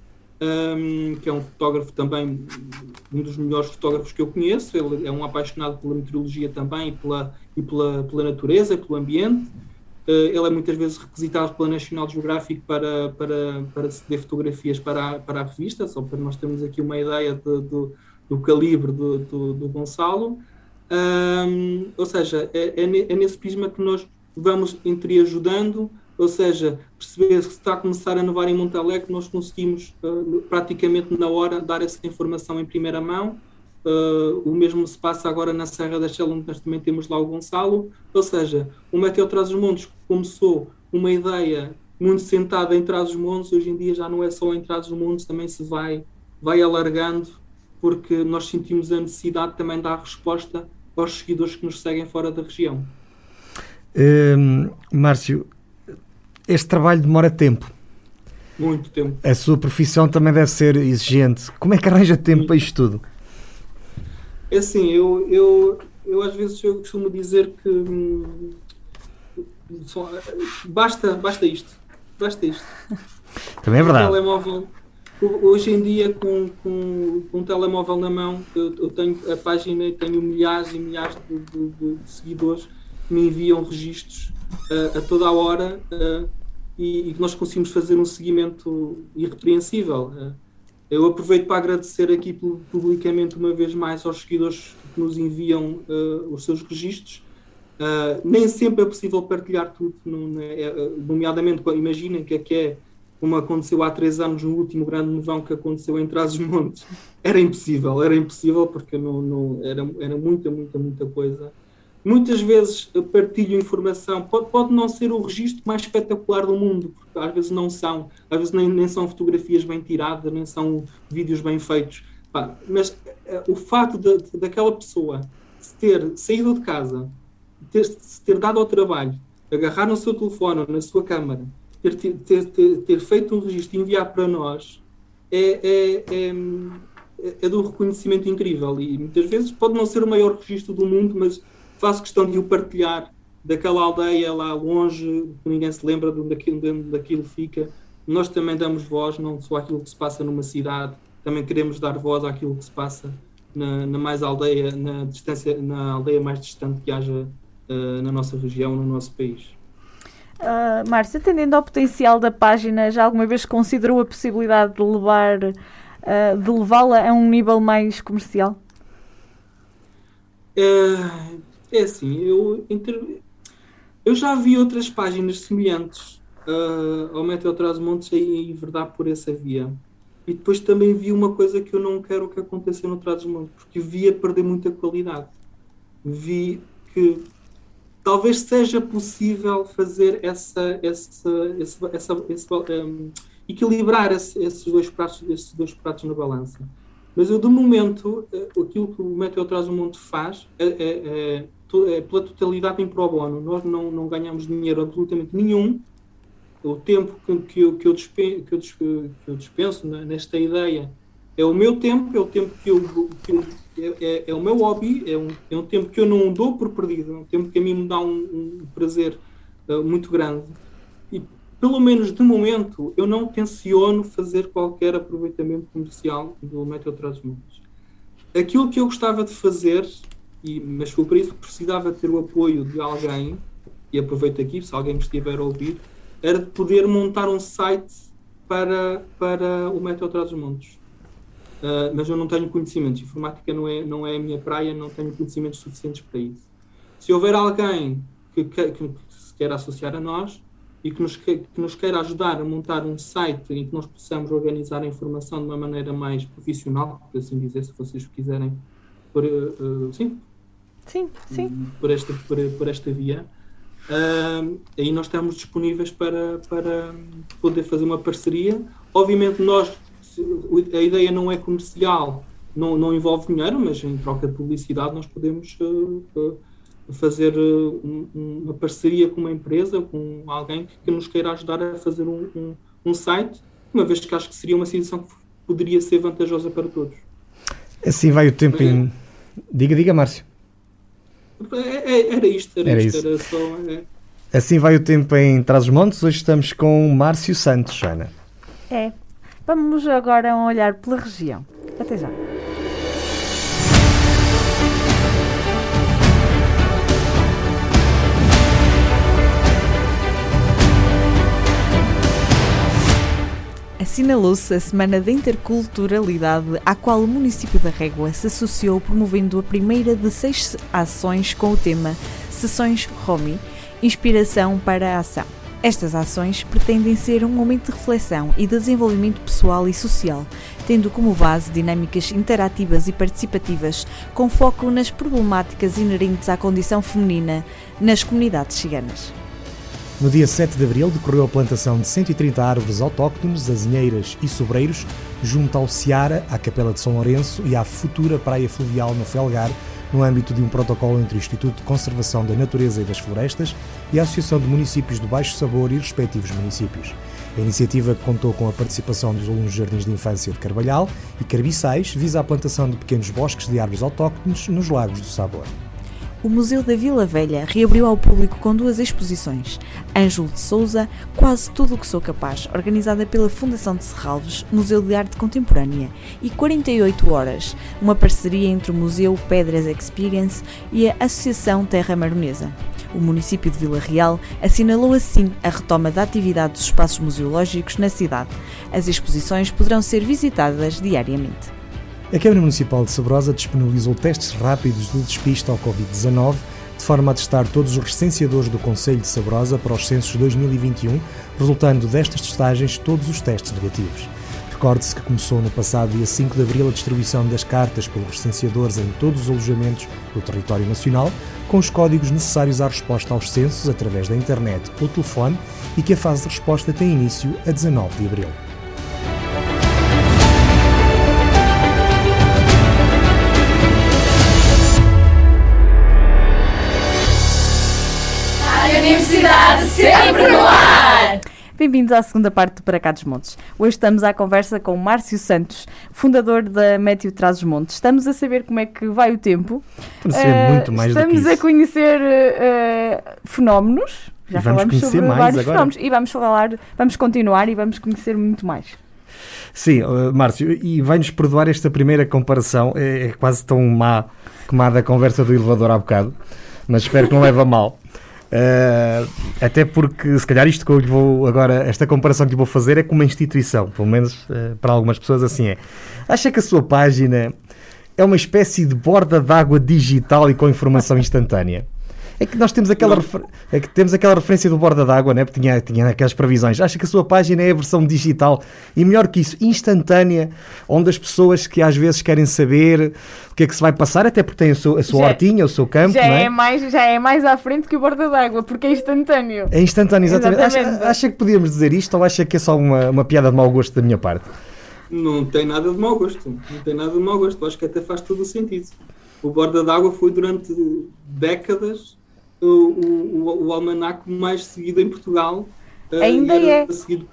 C: um, que é um fotógrafo também, um dos melhores fotógrafos que eu conheço. Ele é um apaixonado pela meteorologia também e pela, e pela, pela natureza, pelo ambiente. Uh, ele é muitas vezes requisitado pela National Geographic para, para, para ceder fotografias para a, para a revista, só para nós termos aqui uma ideia de, do, calibre do, do, do Gonçalo. Um, ou seja, é, é, é nesse prisma que nós vamos ajudando ou seja, perceber se está a começar a nevar em Montalegre, nós conseguimos uh, praticamente na hora dar essa informação em primeira mão. Uh, o mesmo se passa agora na Serra da Estrela, onde nós também temos lá o Gonçalo. Ou seja, o Meteo Traz os Montes começou uma ideia muito sentada em Trás os Montes, hoje em dia já não é só em Trás os Montes, também se vai, vai alargando, porque nós sentimos a necessidade também de dar resposta aos seguidores que nos seguem fora da região.
A: Um, Márcio, este trabalho demora tempo.
C: Muito tempo.
A: A sua profissão também deve ser exigente. Como é que arranja tempo para isto tudo?
C: É assim, eu, eu, eu às vezes eu costumo dizer que hum, só, basta, basta isto. Basta isto.
A: Também é verdade.
C: telemóvel, hoje em dia, com, com, com um telemóvel na mão, eu, eu tenho a página e tenho milhares e milhares de, de, de seguidores me enviam registros uh, a toda a hora uh, e, que nós conseguimos fazer um seguimento irrepreensível. Uh, eu aproveito para agradecer aqui publicamente uma vez mais aos seguidores que nos enviam os seus registros. nem sempre é possível partilhar tudo, nomeadamente, imaginem que é que é como aconteceu há três anos no último grande nevão que aconteceu em Trás-os-Montes. Era impossível, era impossível porque não, não, era, era muita, muita, muita coisa. Muitas vezes partilho informação, pode, pode não ser o registro mais espetacular do mundo, porque às vezes não são, às vezes nem, nem são fotografias bem tiradas, nem são vídeos bem feitos. Pá, mas uh, o facto de, de, daquela pessoa ter saído de casa, ter, se ter dado ao trabalho, agarrar no seu telefone ou na sua câmara, ter, ter, ter, ter feito um registro e enviar para nós, é, é, é, é de um reconhecimento incrível. E muitas vezes pode não ser o maior registro do mundo, mas faço questão de o partilhar daquela aldeia lá longe, que ninguém se lembra de onde aquilo, de onde fica. Nós também damos voz, não só àquilo que se passa numa cidade, também queremos dar voz àquilo que se passa na, na mais aldeia, na distância, na aldeia mais distante que haja uh, na nossa região, no nosso país.
B: Uh, Márcia, atendendo ao potencial da página, já alguma vez considerou a possibilidade de levar uh, de levá-la a um nível mais comercial?
C: É, é assim, eu, eu já vi outras páginas semelhantes uh, ao Meteo Traz Montes e verdade por essa via. E depois também vi uma coisa que eu não quero que aconteça no Traz porque vi a perder muita qualidade. Vi que talvez seja possível fazer essa, essa, essa, essa, essa um, equilibrar esse, esses, dois pratos, esses dois pratos na balança. Mas eu, de momento, eh, aquilo que o Meteo Traz o Monte faz é, é, é pela totalidade em pro bono. Nós não, não ganhamos dinheiro absolutamente nenhum. O tempo que, que, eu, que, eu, dispenso, que, eu, que eu dispenso nesta ideia é o meu tempo, é o tempo que eu, eu é, é, é, o meu hobby, é um, é um tempo que eu não dou por perdido, é um tempo que a mim me dá um, um prazer uh, muito grande. E, pelo menos de momento, eu não tenciono fazer qualquer aproveitamento comercial do Meteo Transmontes. Aquilo que eu gostava de fazer, e, mas foi por isso precisava ter o apoio de alguém, e aproveito aqui, se alguém me estiver a ouvir, era de poder montar um site para, para o Meteo Transmontes uh, mas eu não tenho conhecimentos. Informática não é, não é a minha praia, não tenho conhecimentos suficientes para isso. Se houver alguém que, que, que se queira associar a nós e que nos, que, que nos queira ajudar a montar um site em que nós possamos organizar a informação de uma maneira mais profissional, por assim dizer, se vocês quiserem, por, uh, sim,
B: sim, sim.
C: Por, esta, por, por esta via. Uh, aí nós estamos disponíveis para, para poder fazer uma parceria. Obviamente, nós a ideia não é comercial, não, não envolve dinheiro, mas em troca de publicidade nós podemos uh, uh, fazer uh, um, uma parceria com uma empresa, com alguém que, que nos queira ajudar a fazer um, um, um, site, uma vez que acho que seria uma situação que poderia ser vantajosa para todos.
A: Assim vai o tempo é. em... Diga, diga, Márcio.
C: É, é, era isto, era, era isto, isso. Era só, é.
A: Assim vai o tempo em Trás-os-Montes. Hoje estamos com Márcio Santos, Ana.
B: É, Vamos agora olhar pela região. Até já. Assinalou-se a Semana da Interculturalidade, à qual o município da Régua se associou promovendo a primeira de seis ações com o tema Sessões Romi, Inspiração para a Ação. Estas ações pretendem ser um momento de reflexão e desenvolvimento pessoal e social, tendo como base dinâmicas interativas e participativas, com foco nas problemáticas inerentes à condição feminina nas comunidades ciganas.
A: No dia 7 de abril decorreu a plantação de 130 árvores autóctones, azinheiras e sobreiros, junto ao Seara, à Capela de São Lourenço e à futura Praia Fluvial no Felgar, no âmbito de um protocolo entre o Instituto de Conservação da Natureza e das Florestas e a Associação de Municípios do Baixo Sabor e respectivos municípios. A iniciativa contou com a participação dos alunos de Jardins de Infância de Carvalhal e Carbiçais, visa a plantação de pequenos bosques de árvores autóctones nos Lagos do Sabor
B: o Museu da Vila Velha reabriu ao público com duas exposições. Ângelo de Souza, Quase Tudo o que Sou Capaz, organizada pela Fundação de Serralves, Museu de Arte Contemporânea, e 48 Horas, uma parceria entre o Museu Pedras Experience e a Associação Terra Maronesa. O município de Vila Real assinalou assim a retoma da atividade dos espaços museológicos na cidade. As exposições poderão ser visitadas diariamente.
A: A Câmara Municipal de Sabrosa disponibilizou testes rápidos de despista ao Covid-19, de forma a testar todos os recenseadores do Conselho de Sabrosa para os censos 2021, resultando destas testagens todos os testes negativos. Recorde-se que começou no passado dia 5 de abril a distribuição das cartas pelos recenseadores em todos os alojamentos do território nacional, com os códigos necessários à resposta aos censos através da internet ou telefone e que a fase de resposta tem início a 19 de abril.
B: Sempre no ar! Bem-vindos à segunda parte do Para Cá dos Montes. Hoje estamos à conversa com Márcio Santos, fundador da Méteo Traz os Montes. Estamos a saber como é que vai o tempo.
A: Estamos a saber uh, muito mais
B: Estamos
A: do que
B: a conhecer uh, fenómenos.
A: Já falamos sobre vários agora. fenómenos.
B: E vamos falar, vamos continuar e vamos conhecer muito mais.
A: Sim, uh, Márcio, e vai-nos perdoar esta primeira comparação, é, é quase tão má como a da conversa do elevador há bocado, mas espero que não leve a mal. Uh, até porque, se calhar, isto que eu lhe vou agora, esta comparação que lhe vou fazer é com uma instituição, pelo menos uh, para algumas pessoas assim é. Acha que a sua página é uma espécie de borda d'água digital e com informação instantânea? É que nós temos aquela, é que temos aquela referência do borda d'água, né? porque tinha, tinha aquelas previsões. Acha que a sua página é a versão digital e, melhor que isso, instantânea, onde as pessoas que às vezes querem saber o que é que se vai passar, até porque tem a sua, a sua já, hortinha, o seu campo.
B: Já,
A: é?
B: é? mais, já é mais à frente que o borda d'água, porque é instantâneo.
A: É instantâneo, exatamente. exatamente. Acha, acha, que podíamos dizer isto ou acha que é só uma, uma piada de mau gosto da minha parte?
C: Não tem nada de mau gosto. Não tem nada de mau gosto. Acho que até faz todo o sentido. O borda d'água foi durante décadas o, o, o almanaco mais seguido em Portugal.
B: Eh, ainda é.
C: Seguido,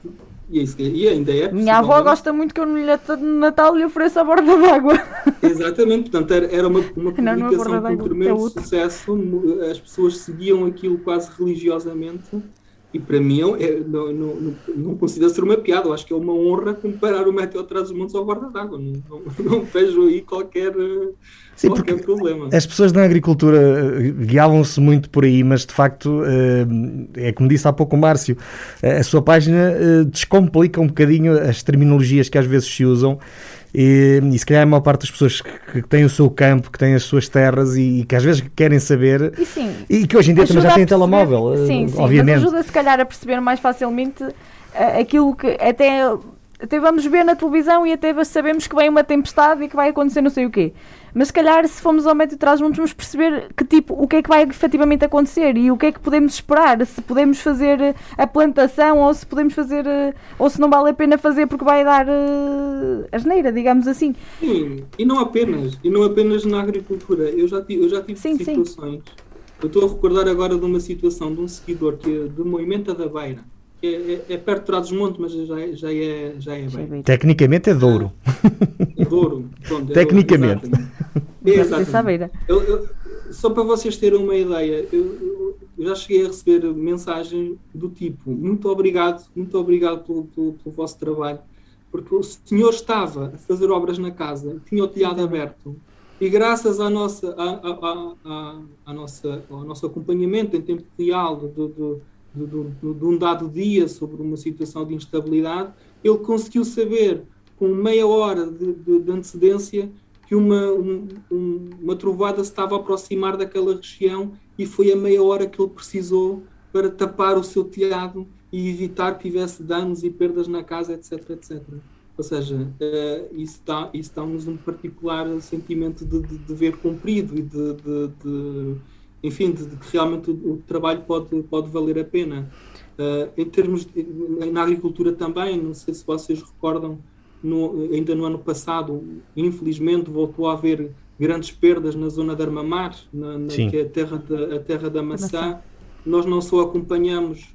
C: e, e ainda é.
B: Minha avó gosta muito que eu no Natal lhe ofereça a borda d'água.
C: Exatamente, portanto era, era uma, uma publicação não, não é com tremendo é sucesso, as pessoas seguiam aquilo quase religiosamente. E para mim, é, é não, não, não, considero ser uma piada, eu acho que é uma honra comparar o Meteo Traz os Montes ao Borda d'Água. Não, não, não vejo aí qualquer Sim, porque problema.
A: As pessoas na agricultura eh, guiavam-se muito por aí, mas de facto, eh, é como disse há pouco o Márcio, eh, a sua página descomplica um bocadinho as terminologias que às vezes se usam. E, e se calhar a maior parte das pessoas que, que têm o seu campo, que têm as suas terras e, e que às vezes querem saber
B: e, sim,
A: e que hoje em dia também já têm telemóvel, sim, sim, obviamente. Mas
B: ajuda se calhar a perceber mais facilmente aquilo que até, até vamos ver na televisão e até sabemos que vem uma tempestade e que vai acontecer não sei o quê. Mas se calhar, se formos ao médio trás juntos, vamos perceber que tipo, o que é que vai efetivamente acontecer e o que é que podemos esperar, se podemos fazer a plantação ou se podemos fazer, eh, ou se não vale a pena fazer porque vai dar uh, asneira, digamos assim.
C: Sim, e não apenas, e não apenas na agricultura. Eu já tive, eu já tive sim, situações. Sim. Eu estou a recordar agora de uma situação de um seguidor que de Moimenta da Beira é, é, é, perto de Trás-os-Montes, mas já é, já é, já é bem.
A: Tecnicamente é Douro.
C: É Douro. Pronto,
A: Tecnicamente.
C: É, exatamente. Eu, eu, só para vocês terem uma ideia, eu, eu, já cheguei a receber mensagens do tipo: muito obrigado, muito obrigado pelo, pelo, pelo vosso trabalho, porque o senhor estava a fazer obras na casa, tinha o telhado aberto, e graças à nossa, à, à, à, à nossa, ao nosso acompanhamento em tempo real do, do de, de, de um dado dia sobre uma situação de instabilidade, ele conseguiu saber com meia hora de, de antecedência que uma, um, uma trovada se estava a aproximar daquela região e foi a meia hora que ele precisou para tapar o seu telhado e evitar que tivesse danos e perdas na casa, etc, etc. Ou seja, uh, isso dá-nos dá um particular sentimento de, de dever cumprido e de, de enfim, de, de que realmente o, o, trabalho pode, pode valer a pena. Uh, em termos de, na agricultura também, não sei se vocês recordam, no, ainda no ano passado, infelizmente voltou a haver grandes perdas na zona de Armamar, na, na que é a terra da, a terra da maçã. Nós não só acompanhamos,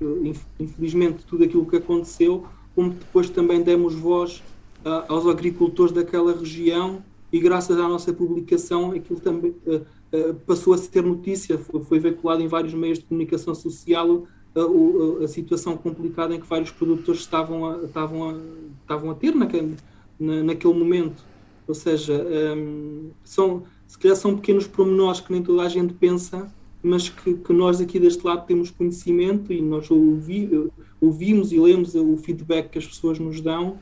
C: infelizmente, tudo aquilo que aconteceu, como depois também demos voz uh, aos agricultores daquela região e graças à nossa publicação aquilo também uh, passou a se ter notícia, foi, foi, veiculado em vários meios de comunicação social uh, a situação complicada em que vários produtores estavam a, estavam a, estavam a ter naquele, na, naquele momento. Ou seja, um, são, se calhar são pequenos pormenores que nem toda a gente pensa, mas que, que nós aqui deste lado temos conhecimento e nós ouvi, ouvimos e lemos o feedback que as pessoas nos dão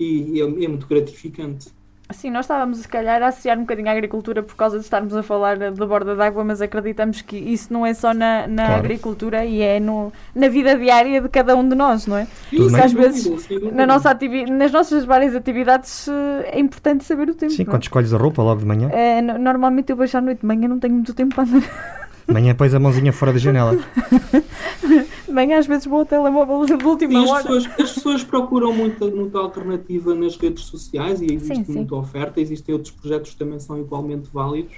C: e é, é muito gratificante.
B: Sim, nós estávamos se calhar a associar um bocadinho à agricultura por causa de estarmos a falar da borda d'água, mas acreditamos que isso não é só na, na claro. agricultura e é no, na vida diária de cada um de nós, não é? Isso, às vezes, na nossa ativi nas nossas várias atividades, é importante saber o tempo.
A: Sim, quando é? escolhes a roupa logo de manhã?
B: É, normalmente eu vejo à noite de manhã, não tenho muito tempo para andar.
A: Manhã pões a mãozinha fora da janela.
B: Manhã às vezes vou ao telemóvel de última
C: sim,
B: hora.
C: As pessoas, as pessoas procuram muita, muita alternativa nas redes sociais e existe sim, sim. muita oferta. Existem outros projetos que também são igualmente válidos.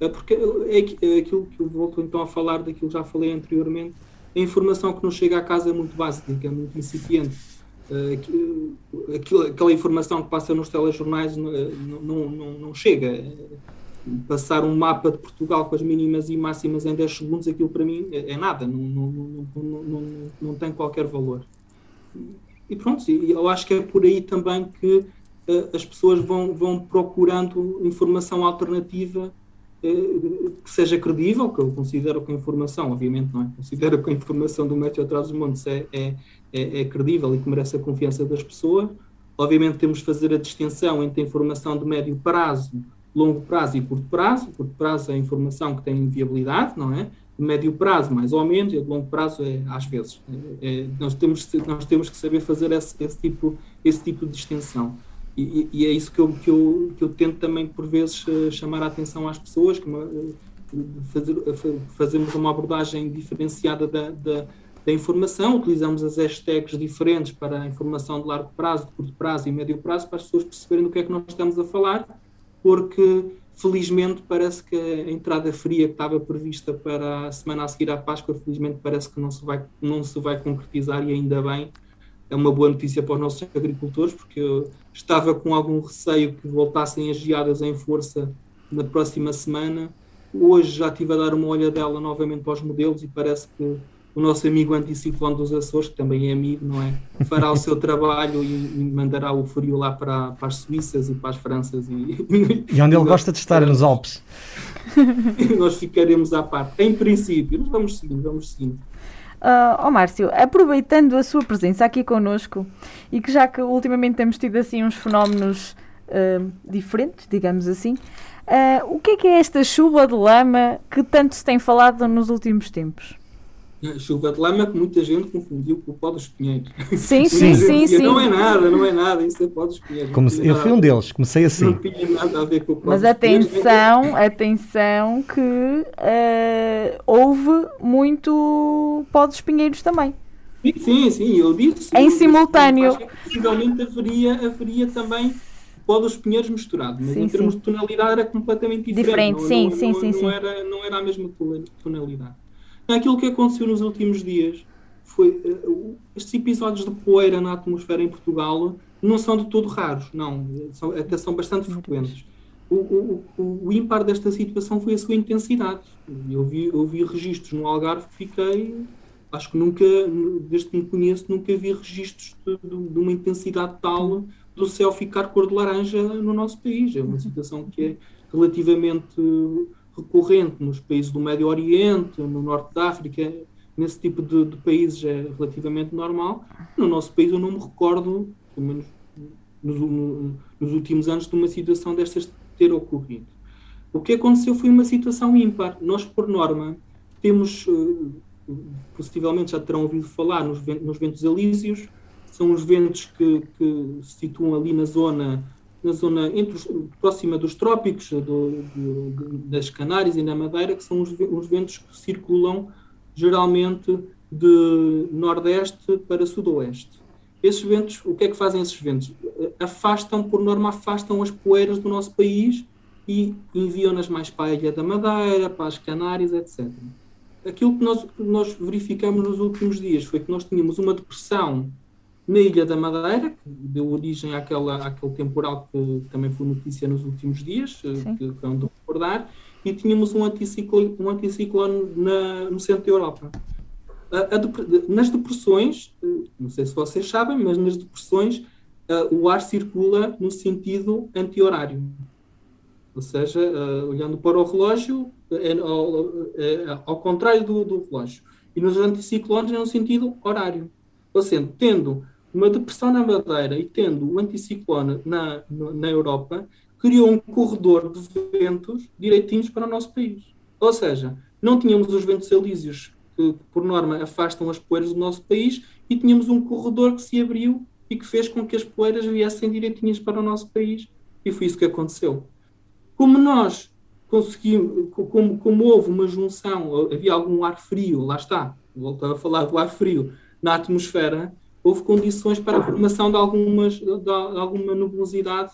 C: É porque é, é aquilo que eu volto então a falar daquilo que já falei anteriormente. a informação que nos chega à casa é muito básica, é muito incipiente. Uh, aquilo, aquela informação que passa nos telejornais não, não, não, não chega. Passar um mapa de Portugal com as mínimas e máximas em 10 segundos, aquilo para mim é, é nada, não, não, não, não, não, tem qualquer valor. E pronto, eu acho que é por aí também que uh, as pessoas vão, vão procurando informação alternativa que seja credível, que eu considero que a informação, obviamente não é, considero que a informação do Médio Atrás dos Montes é, é, é, é, credível e que merece a confiança das pessoas. Obviamente temos de fazer a distinção entre a informação de médio prazo, longo prazo e curto prazo. Curto prazo é informação que tem viabilidade, não é? De médio prazo, mais ou menos, e de longo prazo é às vezes. É, é nós, temos, nós temos que saber fazer esse, esse, tipo, esse tipo de distinção. E, e, é isso que eu, que, eu, que eu tento também, por vezes, eh, chamar a atenção às pessoas, que uma, eh, fazer, eh, fazemos uma abordagem diferenciada da, da, da, informação, utilizamos as hashtags diferentes para a informação de largo prazo, de curto prazo e médio prazo, para as pessoas perceberem do que é que nós estamos a falar, porque felizmente parece que a entrada fria que estava prevista para a semana a seguir à Páscoa, felizmente parece que não se vai, não se vai concretizar e ainda bem, é uma boa notícia para os nossos agricultores, porque eu estava com algum receio que voltassem as geadas em força na próxima semana. Hoje já estive a dar uma olhadela novamente para os modelos e parece que o nosso amigo anticiclone dos Açores, que também é amigo, não é? Fará o seu trabalho e, e mandará o frio lá para, para, as Suíças e para as Franças. E,
A: e onde ele gosta de estar, nos Alpes.
C: nós ficaremos à parte. Em princípio, nós vamos seguindo, vamos seguindo.
B: Uh, oh Márcio, aproveitando a sua presença aqui connosco e que já que ultimamente temos tido assim uns fenómenos uh, diferentes, digamos assim, uh, o que é que é esta chuva de lama que tanto se tem falado nos últimos tempos?
C: Chuva de lama que muita gente confundiu com o pó dos pinheiros.
B: Sim, sim, sim, sim.
C: Não é nada, não é nada, isso é pó dos pinheiros.
A: Como se, eu fui um deles, comecei assim.
C: Não tinha nada a ver com o pó
B: Mas atenção, atenção que uh, houve muito pó dos pinheiros também.
C: Sim, sim, sim, eu disse.
B: Em simultâneo.
C: possivelmente haveria, haveria também pó dos pinheiros misturado, mas sim, em termos sim. de tonalidade era completamente diferente.
B: Diferente, não, sim,
C: não,
B: sim,
C: não,
B: sim,
C: não
B: sim.
C: Era, não era a mesma tonalidade. Aquilo que aconteceu nos últimos dias foi uh, estes episódios de poeira na atmosfera em Portugal não são de todo raros, não, são, até são bastante frequentes. O, o, o, o ímpar desta situação foi a sua intensidade. Eu vi, eu vi registros no Algarve que fiquei, acho que nunca, desde que me conheço, nunca vi registros de, de, de uma intensidade tal do céu ficar cor de laranja no nosso país. É uma situação que é relativamente recorrente nos países do Médio Oriente, no Norte da África, nesse tipo de, de, países é relativamente normal. No nosso país eu não me recordo, pelo menos nos, no, nos últimos anos, de uma situação destas ter ocorrido. O que aconteceu foi uma situação ímpar. Nós, por norma, temos, eh, possivelmente já terão ouvido falar nos, nos ventos elíseos, são os ventos que, que se situam ali na zona na zona entre os, próxima dos trópicos, do, do, das Canárias e na Madeira, que são os, os, ventos que circulam geralmente de nordeste para sudoeste. Esses ventos, o que é que fazem esses ventos? Afastam, por norma, afastam as poeiras do nosso país e enviam-nas mais para a Ilha da Madeira, para as Canárias, etc. Aquilo que nós, que nós verificamos nos últimos dias foi que nós tínhamos uma depressão na Ilha da Madeira, que deu origem àquela, àquele temporal que também foi notícia nos últimos dias, eh, Sim. que vão de recordar, e tínhamos um anticiclone, um anticiclone na, no centro da Europa. A, a, nas depressões, eh, não sei se vocês sabem, mas nas depressões uh, o ar circula no sentido anti-horário. Ou seja, olhando para o relógio, é, ao, é, ao contrário do, do relógio. E nos anticiclones é no sentido horário. Ou seja, tendo uma depressão na Madeira e tendo o anticiclone na, na Europa, criou um corredor de ventos direitinhos para o nosso país. Ou seja, não tínhamos os ventos elíseos que, por norma, afastam as poeiras do nosso país e tínhamos um corredor que se abriu e que fez com que as poeiras viessem direitinhas para o nosso país. E foi isso que aconteceu. Como nós conseguimos, como, como houve uma junção, havia algum ar frio, lá está, voltava a falar do ar frio, na atmosfera, houve condições para a formação de, algumas, de, de alguma nubosidade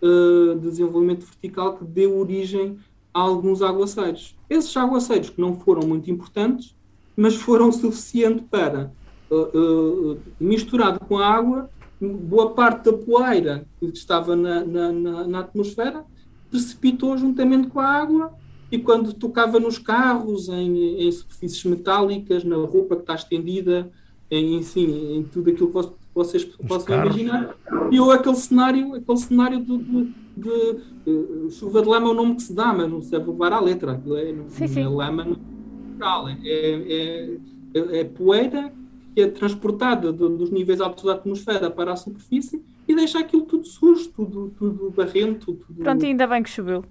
C: uh, de desenvolvimento vertical que deu origem a alguns aguaceiros. Esses aguaceiros, que não foram muito importantes, mas foram suficiente para, uh, uh, misturado com a água, boa parte da poeira que estava na, na, na, na atmosfera precipitou juntamente com a água e quando tocava nos carros, em, em superfícies metálicas, na roupa que está estendida, em, enfim, em tudo aquilo que vocês possam imaginar, e ou aquele cenário, aquele cenário de, de, de, de, chuva de lama é o nome que se dá, mas não se deve levar à letra. Aquilo é, sim, não, sim. é lama natural, é, é, é, é, poeira que é transportada dos níveis altos da atmosfera para a superfície e deixa aquilo tudo sujo, tudo, tudo barrento. Tudo...
B: Pronto, ainda bem que choveu.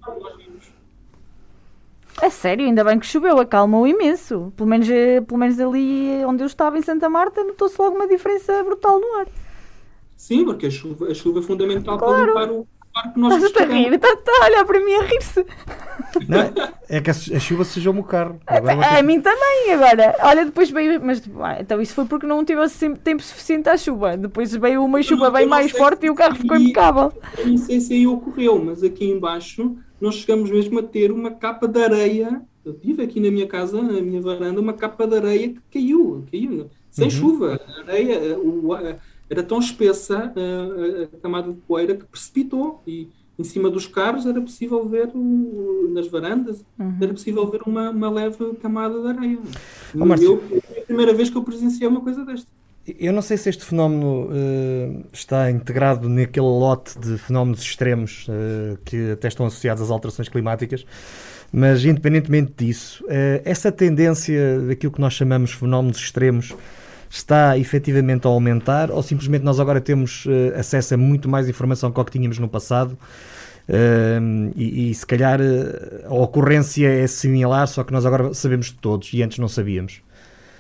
B: É sério, ainda bem que choveu, acalmou imenso. Pelo menos, eh, pelo menos ali onde eu estava, em Santa Marta, notou-se logo uma diferença brutal no ar.
C: Sim, porque a chuva, a chuva é fundamental claro. para limpar o ar que nós
B: Estás a rir, está, está a olhar para mim a rir-se.
A: Não, é que a, a chuva sujou-me o carro.
B: Agora a, a, mim também, agora. Olha, depois veio. Mas ah, então isso foi porque não tive tempo suficiente à chuva. Depois veio uma chuva bem mais forte e o carro ficou impecável.
C: não sei se aí ocorreu, mas aqui embaixo nós chegamos mesmo a ter uma capa de areia. Eu tive aqui na minha casa, na minha varanda, uma capa de areia que caiu, caiu sem uhum. chuva. A areia o, era tão espessa a, a, camada de poeira que precipitou e em cima dos carros era possível ver nas varandas uhum. era possível ver uma, uma leve camada de areia. Oh, eu, é a primeira vez que eu presenciei uma coisa desta.
A: Eu não sei se este fenómeno uh, está integrado naquele lote de fenómenos extremos uh, que até estão associados às alterações climáticas, mas independentemente disso, uh, essa tendência daquilo que nós chamamos fenómenos extremos está efetivamente a aumentar ou simplesmente nós agora temos acesso a muito mais informação que o que tínhamos no passado? E, e, se calhar a ocorrência é similar, só que nós agora sabemos de todos e antes não sabíamos.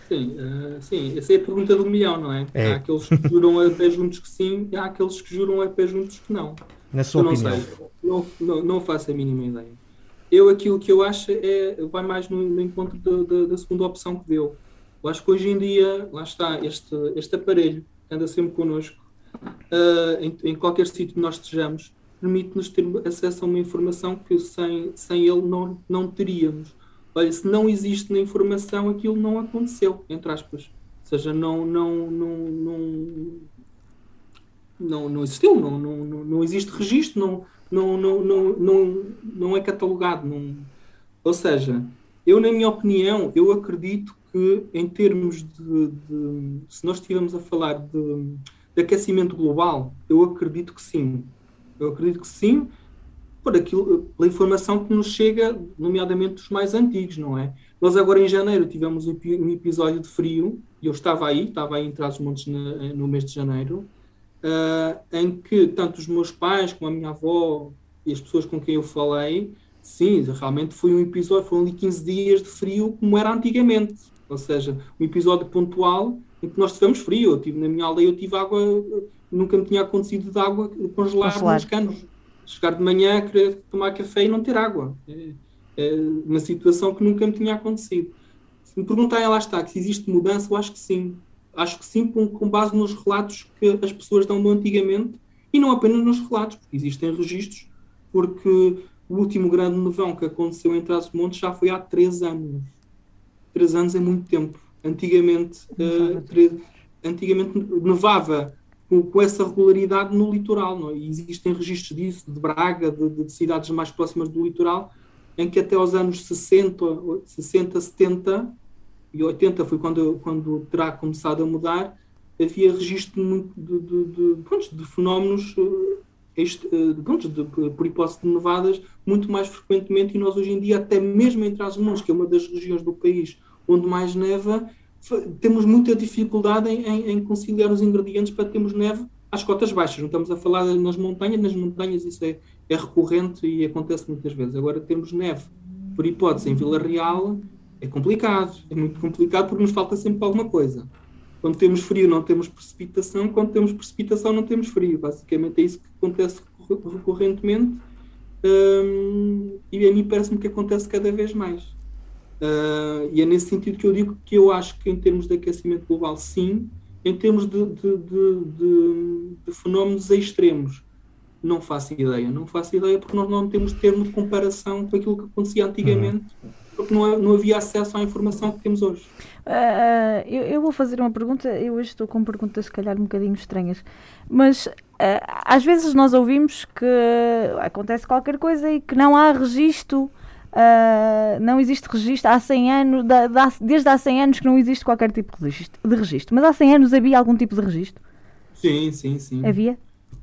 C: Sim, uh, sim, essa é a pergunta do milhão, não é? é. Há aqueles que juram a pé juntos que sim, e há aqueles que juram a pé juntos que não.
A: Na sua
C: eu
A: opinião?
C: Não, sei, não, não, não, faço a mínima ideia. Eu, aquilo que eu acho é, vai mais no, no encontro da, da, da, segunda opção que deu. Eu acho que hoje em dia, lá está, este, este aparelho que anda sempre connosco, uh, em, em, qualquer sítio que nós estejamos, permite-nos ter acesso a uma informação que sem, sem ele não, não teríamos olha, se não existe na informação, aquilo não aconteceu, entre aspas. Ou seja, não, não, não, não, não, não existiu, não, não, não existe registro, não, não, não, não, não, não é catalogado. Não... Ou seja, eu, na minha opinião, eu acredito que em termos de, de se nós estivermos a falar de, de aquecimento global, eu acredito que sim. Eu acredito que sim, por aquilo, pela informação que nos chega, nomeadamente dos mais antigos, não é? Nós agora em janeiro tivemos um episódio de frio, e eu estava aí, estava aí em Trás-os-Montes no mês de janeiro, uh, em que tanto os meus pais, como a minha avó e as pessoas com quem eu falei, sim, realmente foi um episódio, foram ali 15 dias de frio como era antigamente. Ou seja, um episódio pontual em que nós tivemos frio. Eu tive, na minha aldeia eu tive água, nunca me tinha acontecido de água congelar. nos canos chegar de manhã, querer tomar café e não ter água. É, é uma situação que nunca me tinha acontecido. Se me perguntarem, lá está, que se existe mudança, eu acho que sim. Acho que sim, com, com base nos relatos que as pessoas dão antigamente e não apenas nos relatos, porque existem registros, porque o último grande nevão que aconteceu em Trás-os-Montes já foi há três anos. Três anos é muito tempo. Antigamente, uh, antigamente nevava com, com, essa regularidade no litoral. Não é? E existem registros disso, de Braga, de, de, cidades mais próximas do litoral, em que até aos anos 60, 60 70 e 80 foi quando, quando terá começado a mudar, havia registro de, de, de, de fenómenos eh, este, eh, de, por hipótese de nevadas muito mais frequentemente e nós hoje em dia, até mesmo em Trás-os-Montes, que é uma das regiões do país onde mais neva, temos muita dificuldade em, em, em, conciliar os ingredientes para termos neve às cotas baixas. Não estamos a falar nas montanhas, nas montanhas isso é, é recorrente e acontece muitas vezes. Agora temos neve, por hipótese, em Vila Real, é complicado. É muito complicado porque nos falta sempre alguma coisa. Quando temos frio, não temos precipitação. Quando temos precipitação, não temos frio. Basicamente é isso que acontece recorrentemente. Hum, e a mim parece-me que acontece cada vez mais. Uh, e é nesse sentido que eu digo que eu acho que, em termos de aquecimento global, sim, em termos de, de, de, de fenómenos extremos, não faço ideia. Não faço ideia porque nós não temos termo de comparação com aquilo que acontecia antigamente. Uhum. porque não, não havia acesso à informação que temos hoje.
B: Uh, eu, eu, vou fazer uma pergunta, eu hoje estou com perguntas se calhar um bocadinho estranhas, mas uh, às vezes nós ouvimos que acontece qualquer coisa e que não há registro, uh, não existe registro há 100 anos, da, da, desde há 100 anos que não existe qualquer tipo de registro, de registro. Mas há 100 anos havia algum tipo de registro?
C: Sim, sim, sim.
B: Havia?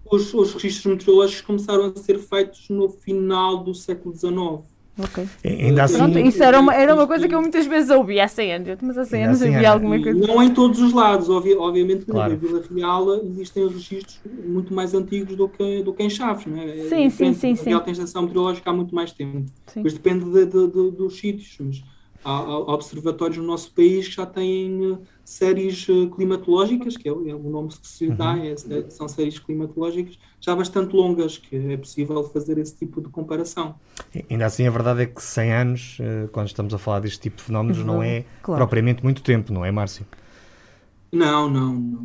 C: Os, os registros meteorológicos começaram a ser feitos no final do século XIX.
B: Ok.
A: Ainda assim,
B: Pronto, isso era uma, era uma coisa que eu muitas vezes ouvi há 100 anos, mas há 100
A: Ainda
B: anos
A: assim
B: havia
A: era.
B: alguma coisa.
C: Não em todos os lados, obvi- obviamente que
A: Claro.
C: na Vila Real existem registros muito mais antigos do que, do que em Chaves, não é?
B: Sim,
C: É
B: sim, sim, sim.
C: Real tem estação meteorológica há muito mais tempo.
B: Sim.
C: Mas depende de- de- de- dos sítios. Mas há, observatórios no nosso país que já têm eh, séries eh, climatológicas, que é, o- é o nome que se dá, é- é- são séries climatológicas, já bastante longas, que é possível fazer esse tipo de comparação.
A: ainda assim, a verdade é que 100 anos, eh, quando estamos a falar deste tipo de fenómenos, não é
B: Claro.
A: propriamente muito tempo, não é, Márcio?
C: Não, não, não.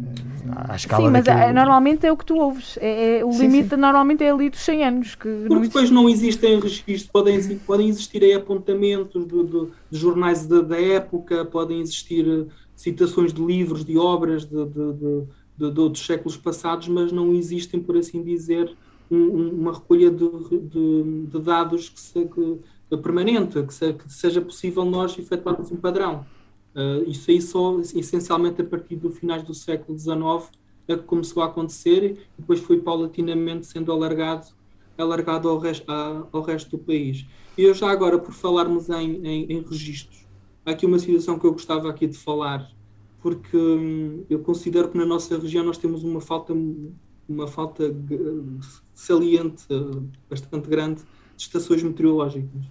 A: À escala
B: Sim, mas
A: daquilo-
B: é, normalmente é o que tu ouves. É, é- o
A: Sim,
B: limite normalmente é ali dos 100 anos. Que não
C: Porque
B: existe.
C: depois não existem registros, podem, podem existir aí apontamentos do- do- de jornais da, da época, podem existir eh, citações de livros, de obras de, de, de- de- de outros séculos passados, mas não existem, por assim dizer, um- um- uma recolha de, de- de dados que, se- que- permanente, que, se- que seja possível nós efetuarmos um padrão. Eh, isso aí só, essencialmente, a partir do finais do século XIX, é que começou a acontecer e depois foi paulatinamente sendo alargado alargado ao resto, a- ao resto do país. E eu já agora, por falarmos em, em, em registros, há aqui uma situação que eu gostava aqui de falar, porque hum, eu considero que na nossa região nós temos uma falta, uma falta g- saliente, bastante grande, de estações meteorológicas.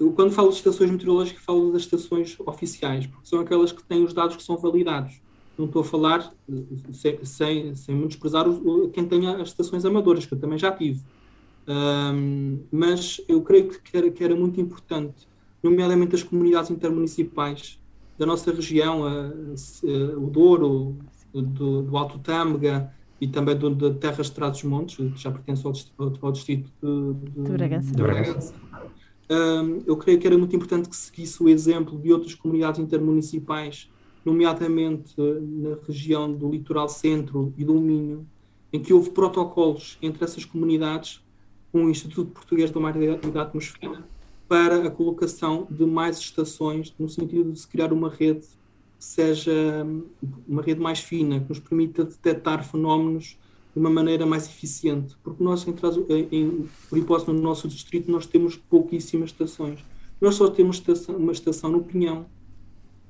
C: Eu, quando falo de estações meteorológicas, falo das estações oficiais, porque são aquelas que têm os dados que são validados. Não estou a falar, sem, sem, sem menosprezar os- o- quem tenha as estações amadoras, que eu também já tive. Ahm, mas eu creio que era, que era muito importante, nomeadamente as comunidades intermunicipais da nossa região, a- se- o Douro, do, do Alto Tâmega e também do, da Terras de Trás-os-Montes, que já pertence ao, dist- ao, ao distrito de, de,
B: De Bragança.
A: De Bragança.
C: Ahm, eu creio que era muito importante que seguisse o exemplo de outras comunidades intermunicipais, nomeadamente eh, na região do Litoral Centro e do Minho, em que houve protocolos entre essas comunidades com o Instituto Português do Mar e da Atmosfera para a colocação de mais estações, no sentido de se criar uma rede que seja hum, uma rede mais fina, que nos permita detectar fenómenos de uma maneira mais eficiente, porque nós, em, em, hipótese, no nosso distrito, nós temos pouquíssimas estações. Nós só temos estação- uma estação no Pinhão,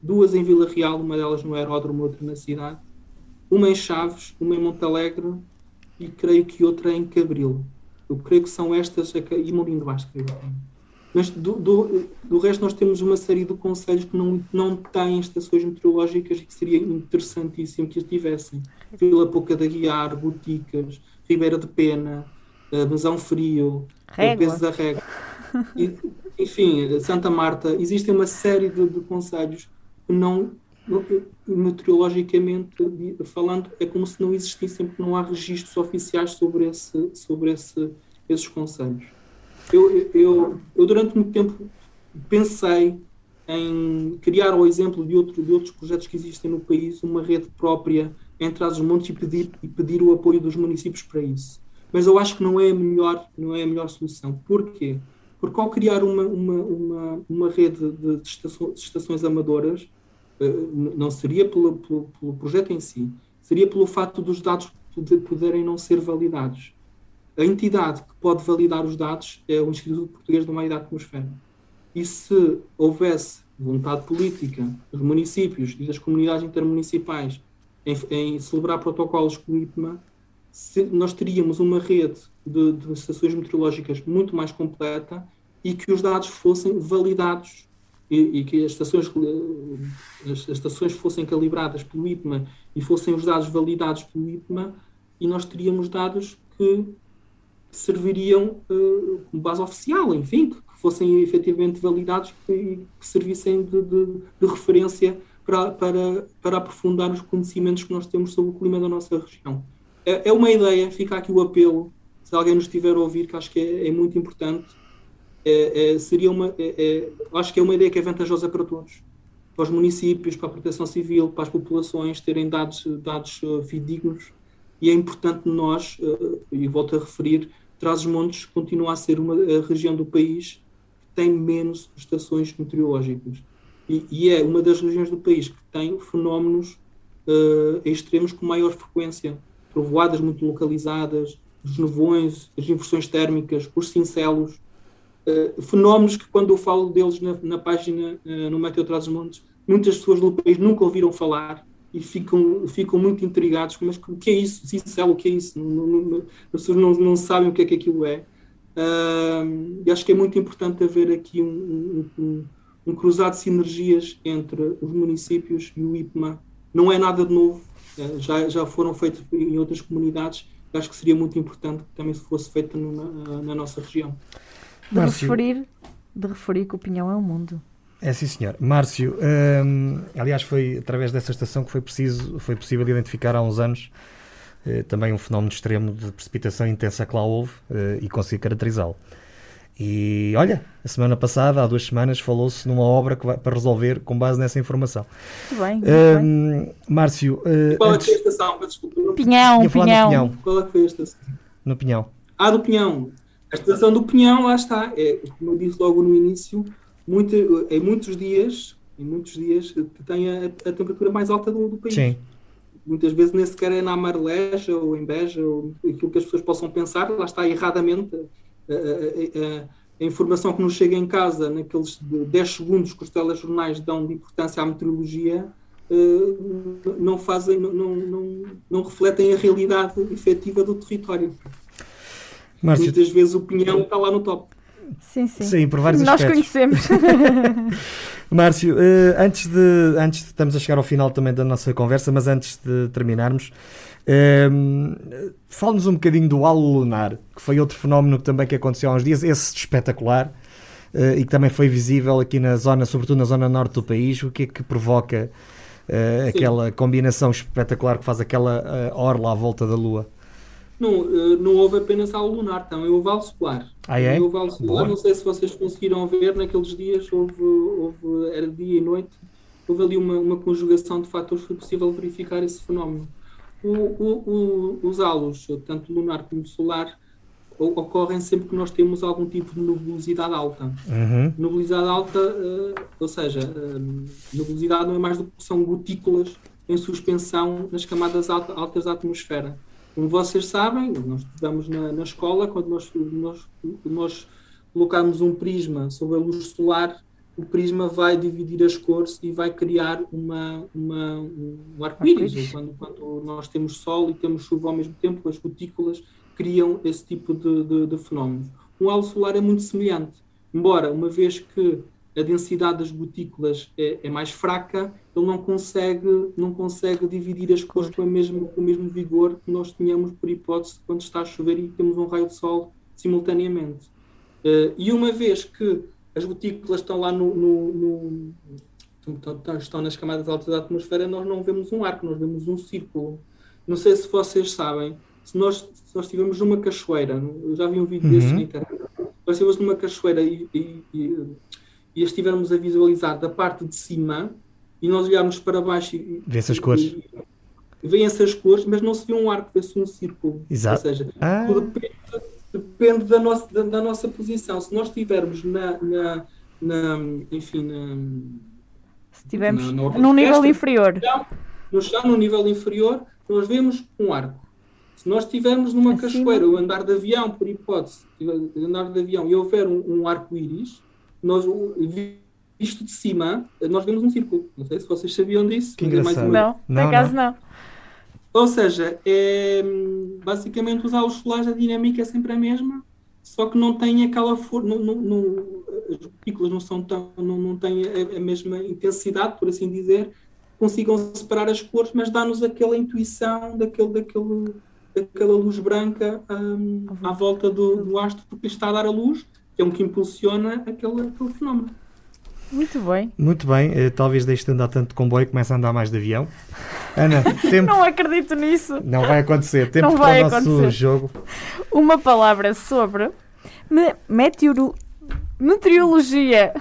C: duas em Vila Real, uma delas no aeródromo, outra na cidade, uma em Chaves, uma em Montalegre e creio que outra em Cabril. Eu creio que são estas, e Mourinho de Baixo, creio. Mas do, do, do resto nós temos uma série de conselhos que não, não têm estações meteorológicas e que seria interessantíssimo que as tivessem. Vila Pouca da Guiar, Boticas, Ribeira de Pena, eh, Mesão Frio, eh. Peso da Régua. E, enfim, Santa Marta, existem uma série de, de conselhos que não, não- meteorologicamente falando, é como se não existissem, porque não há registros oficiais sobre, esse, sobre esse, esses conselhos. Eu, eu, eu, durante muito tempo, pensei em criar, ao exemplo de, outro, de outros projetos que existem no país, uma rede própria em Trás-os-Montes e pedir, e pedir o apoio dos municípios para isso. Mas eu acho que não é a melhor, não é a melhor solução. Porquê? Porque ao criar uma, uma, uma, uma rede de, estações, de estações amadoras, eh, não seria pelo, pelo, pelo projeto em si, seria pelo facto dos dados poder- poderem não ser validados. A entidade que pode validar os dados é o Instituto Português do e da Atmosfera. E se houvesse vontade política dos municípios e das comunidades intermunicipais em, em celebrar protocolos com o IPMA, nós teríamos uma rede de, de estações meteorológicas muito mais completa e que os dados fossem validados e, e que as estações, as estações fossem calibradas pelo IPMA e fossem os dados validados pelo IPMA e nós teríamos dados que serviriam eh, como base oficial, enfim, que fossem efetivamente validados e que servissem de, de- de referência para, para, para aprofundar os conhecimentos que nós temos sobre o clima da nossa região. É, é uma ideia, fica aqui o apelo, se alguém nos estiver a ouvir, que acho que é, é muito importante. é, é, seria uma, é, é, acho que é uma ideia que é vantajosa para todos, para os municípios, para a proteção civil, para as populações terem dados, dados uh, fidedignos e é importante nós, uh, e volto a referir, Trás-os-Montes continua a ser uma a região do país que tem menos estações meteorológicas. E, e é uma das regiões do país que tem fenómenos uh, extremos com maior frequência, trovoadas muito localizadas, os nevões, as inversões térmicas, os cincelos, uh, fenómenos que quando eu falo deles na, na página uh, no Meteo Traz Montes, muitas pessoas do país nunca ouviram falar e ficam, ficam muito intrigados, mas o que é isso? Cincelo, o que é isso? Não, não, não, as pessoas não, não sabem o que é que aquilo é. Uh, e acho que é muito importante haver aqui um, um, um, cruzado de sinergias entre os municípios e o IPMA. Não é nada de novo, uh, já, já foram feitos em outras comunidades acho que seria muito importante que também se fosse feito na, na nossa região.
B: De referir, de referir que o Pinhão é o mundo.
A: É sim, senhor. Márcio, hum, aliás, foi através dessa estação que foi, preciso, foi possível identificar há uns anos eh, também um fenómeno extremo de precipitação intensa que lá houve eh, e conseguir caracterizá-lo. E olha, a semana passada, há duas semanas, falou-se numa obra que vai, para resolver com base nessa informação.
B: Muito bem. Muito um,
A: bem. Márcio.
C: Uh, qual antes... é que foi a estação?
B: Desculpa. Pinhão, Pinhão. Pinhão.
C: Qual é que foi a estação?
A: No Pinhão.
C: Ah, do Pinhão. A estação do Pinhão, lá está. É, como eu disse logo no início, muito, em muitos dias, em muitos dias, tem a, a temperatura mais alta do, do país. Sim. Muitas vezes nem sequer é na Amareleja ou em Beja, ou aquilo que as pessoas possam pensar, lá está erradamente a, a, a, informação que nos chega em casa, naqueles 10 segundos que os telejornais dão de importância à meteorologia, uh, não fazem, não, não, não, refletem a realidade efetiva do território. Márcio... Muitas vezes o pinhão está lá no top.
B: Sim, sim.
A: Sim, por vários
B: Nós
A: aspectos.
B: conhecemos.
A: Márcio, uh, antes, de, antes de. Estamos a chegar ao final também da nossa conversa, mas antes de terminarmos, uh, fale-nos um bocadinho do halo lunar, que foi outro fenómeno que também que aconteceu há uns dias, esse espetacular, uh, e que também foi visível aqui na zona, sobretudo na zona norte do país. O que é que provoca aquela combinação espetacular que faz aquela orla à volta da Lua?
C: Não, eh, não houve apenas halo lunar, também houve halo solar.
A: Ah, é?
C: Houve halo solar, não sei se vocês conseguiram ver, naqueles dias houve, houve era dia e noite, houve ali uma, uma conjugação de fatores que foi possível verificar esse fenómeno. O, o, o, os halos, tanto lunar como solar, ocorrem sempre que nós temos algum tipo de nubosidade alta.
A: Uhum.
C: Nubosidade alta, uh, ou seja, uh, nubosidade não é mais do que são gotículas em suspensão nas camadas alta, altas da atmosfera. Como vocês sabem, nós estudamos na, na escola, quando nós, nós, nós colocamos um prisma sobre a luz solar, o prisma vai dividir as cores e vai criar uma, uma um arco-íris. Quando, quando nós temos sol e temos chuva ao mesmo tempo, as gotículas criam esse tipo de, de, de fenómenos. Um halo solar é muito semelhante, embora, uma vez que a densidade das gotículas é, é, mais fraca, ele não consegue, não consegue dividir as cores com, a mesmo, com o mesmo vigor que nós tínhamos, por hipótese, quando está a chover e temos um raio de sol simultaneamente. Uh, e uma vez que as gotículas estão lá no, no, no estão nas camadas altas da atmosfera, nós não vemos um arco, nós vemos um círculo. Não sei se vocês sabem, se nós, se nós estivermos numa cachoeira, eu já vi um vídeo uhum. desse na internet, se nós estivermos numa cachoeira e, e, e e estivermos a visualizar da parte de cima e nós olharmos para baixo e
A: vê essas cores.
C: Vêem essas cores, mas não se vê um arco, vê-se um círculo.
A: Exato.
C: Ou seja,
A: ah.
C: depende, depende, da, nossa, da, da, nossa posição. Se nós estivermos na, na, na enfim, na,
B: se estivermos num nível inferior.
C: No chão, no nível inferior, nós vemos um arco. Se nós estivermos numa Acima. cachoeira, ou andar de avião, por hipótese, andar de avião e houver um, um arco-íris, nós, visto de cima, nós vemos um círculo. Não sei se vocês sabiam disso.
A: Que engraçado.
B: Não, por acaso não. não.
C: Ou seja, é, basicamente os halos solares, a dinâmica é sempre a mesma, só que não tem aquela força, as partículas não são tão, não, não têm a, a, mesma intensidade, por assim dizer, consigam separar as cores, mas dá-nos aquela intuição daquele, daquele, daquela luz branca um, à volta do, do astro, porque está a dar a luz, é um que impulsiona aquele, aquele fenómeno.
B: Muito bem.
A: Muito bem. Uh, talvez deixe de andar tanto de comboio e comece a andar mais de avião. Ana, tempo...
B: não acredito nisso.
A: Não vai acontecer. Tempo não vai para o nosso
B: acontecer.
A: jogo.
B: Uma palavra sobre meteoro... Meteorologia.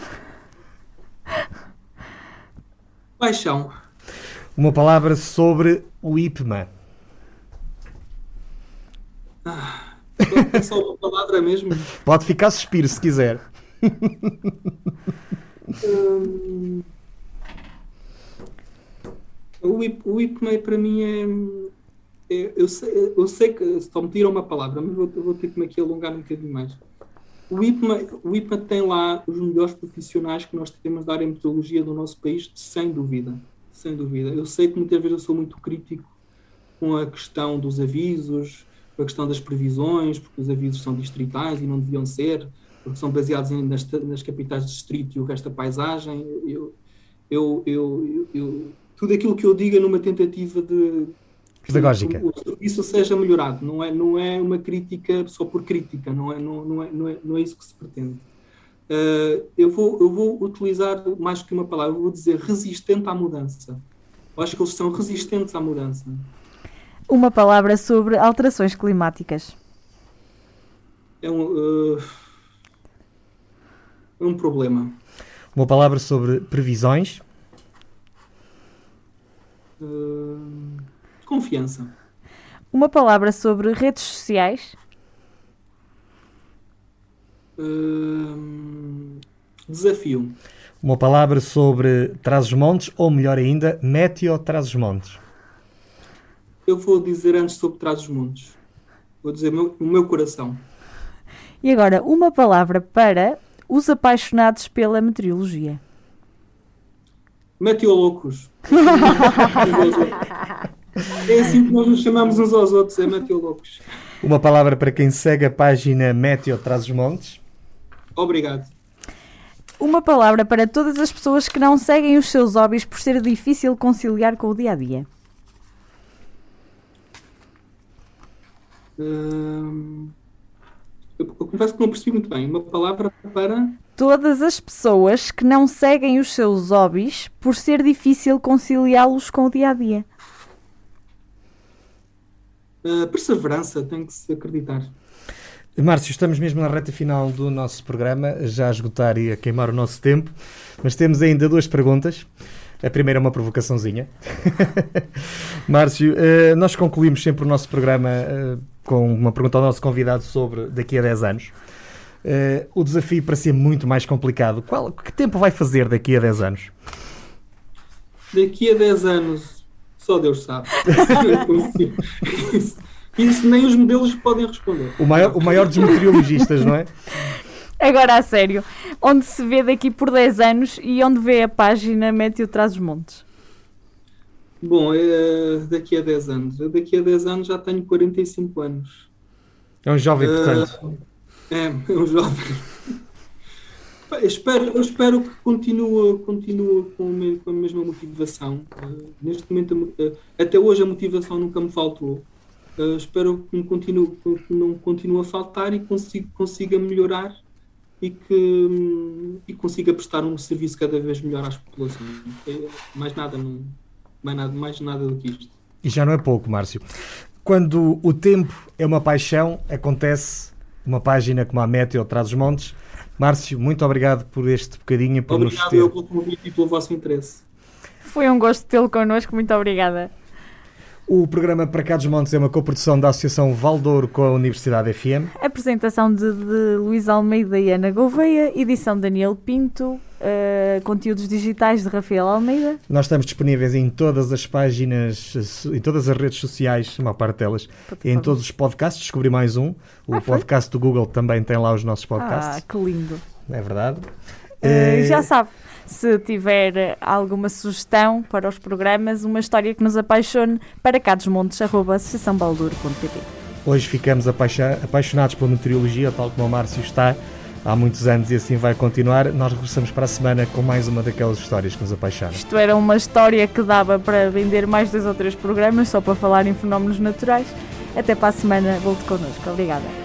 C: Paixão.
A: Uma palavra sobre o IPMA.
C: É só uma palavra mesmo.
A: Pode ficar suspiro se quiser.
C: Hum, o, IP, o IPMA para mim é, é- eu, sei, eu sei que só me tiram uma palavra, mas vou, vou ter que me aqui alongar um bocadinho mais. O IPMA, o IPMA tem lá os melhores profissionais que nós temos da área de meteorologia do nosso país, sem dúvida. Sem dúvida. Eu sei que muitas vezes eu sou muito crítico com a questão dos avisos, a questão das previsões, porque os avisos são distritais e não deviam ser, porque são baseados em- nas, nas capitais de distrito e o resto da paisagem. Eu, eu, eu, eu- tudo aquilo que eu digo é numa tentativa de que
A: Pedagógica.
C: o serviço seja melhorado. Não é, não é uma crítica só por crítica, não é, não, não é, não é, não é isso que se pretende. Uh, eu, vou, eu vou utilizar mais que uma palavra, eu vou dizer resistente à mudança. Eu acho que eles são resistentes à mudança.
B: Uma palavra sobre alterações climáticas.
C: É um, uh, um problema.
A: Uma palavra sobre previsões.
C: Uh, confiança.
B: Uma palavra sobre redes sociais.
C: Uh, desafio.
A: Uma palavra sobre Trás-os-Montes, ou melhor ainda, Meteo Trás-os-Montes.
C: Eu vou dizer antes sobre trás os montes. Vou dizer meu- o meu coração.
B: E agora, uma palavra para os apaixonados pela meteorologia.
C: Meteoloucos. é assim que nós nos chamamos uns aos outros, é meteoloucos.
A: Uma palavra para quem segue a página Meteo Trás-os-Montes.
C: Obrigado.
B: Uma palavra para todas as pessoas que não seguem os seus hobbies por ser difícil conciliar com o dia a dia.
C: Hum, eu, eu confesso que não percebi muito bem. Uma palavra para.
B: Todas as pessoas que não seguem os seus hobbies por ser difícil conciliá-los com o dia a dia.
C: uh, perseverança, tem que se acreditar.
A: Márcio, estamos mesmo na reta final do nosso programa, já a esgotar e a queimar o nosso tempo, mas temos ainda duas perguntas. A primeira é uma provocaçãozinha. Márcio, eh, nós concluímos sempre o nosso programa eh, com uma pergunta ao nosso convidado sobre daqui a 10 anos. Eh, o desafio para ser muito mais complicado, qual, que tempo vai fazer daqui a 10 anos?
C: Daqui a 10 anos, só Deus sabe. isso, isso nem os modelos podem responder.
A: O maior, o maior dos meteorologistas, não é?
B: Agora a sério, onde se vê daqui por 10 anos e onde vê a página Meteo Traz os Montes?
C: Bom, é, daqui a 10 anos. Eu daqui a 10 anos já tenho 45 anos.
A: É um jovem, portanto.
C: É, é um jovem. Eu espero, eu espero que continue, continue com, a mesma motivação. Uh, neste momento, até hoje, a motivação nunca me faltou. Uh, espero que me continue, que não continue a faltar e consiga, consiga melhorar e que hum, e consiga prestar um serviço cada vez melhor às populações. Mais nada, não, mais nada, mais nada do que isto.
A: E já não é pouco, Márcio. Quando o tempo é uma paixão, acontece uma página como a Meteo traz os montes. Márcio, muito obrigado por este bocadinho por nos
C: Obrigado
A: ter.
C: eu pelo convite e pelo vosso interesse.
B: Foi um gosto tê-lo connosco, muito obrigada.
A: O programa Para Cá dos Montes é uma coprodução da Associação Valdouro com a Universidade FM.
B: Apresentação de, de Luís Almeida e Ana Gouveia, edição Daniel Pinto, eh, conteúdos digitais de Rafael Almeida.
A: Nós estamos disponíveis em todas as páginas, em todas as redes sociais, uma parte delas, em todos os podcasts. Descobri mais um. O
B: Ah, foi?
A: podcast do Google também tem lá os nossos
B: Ah,
A: podcasts.
B: que lindo.
A: É verdade.
B: Eh, já sabe, se tiver alguma sugestão para os programas, uma história que nos apaixone, para cadosmontes.associaçãobaldur.pt
A: Hoje ficamos apaixo- apaixonados pela meteorologia, tal como o Márcio está há muitos anos e assim vai continuar. Nós regressamos para a semana com mais uma daquelas histórias que nos apaixonam.
B: Isto era uma história que dava para vender mais dois ou três programas só para falar em fenómenos naturais. Até para a semana, volte connosco. Obrigada.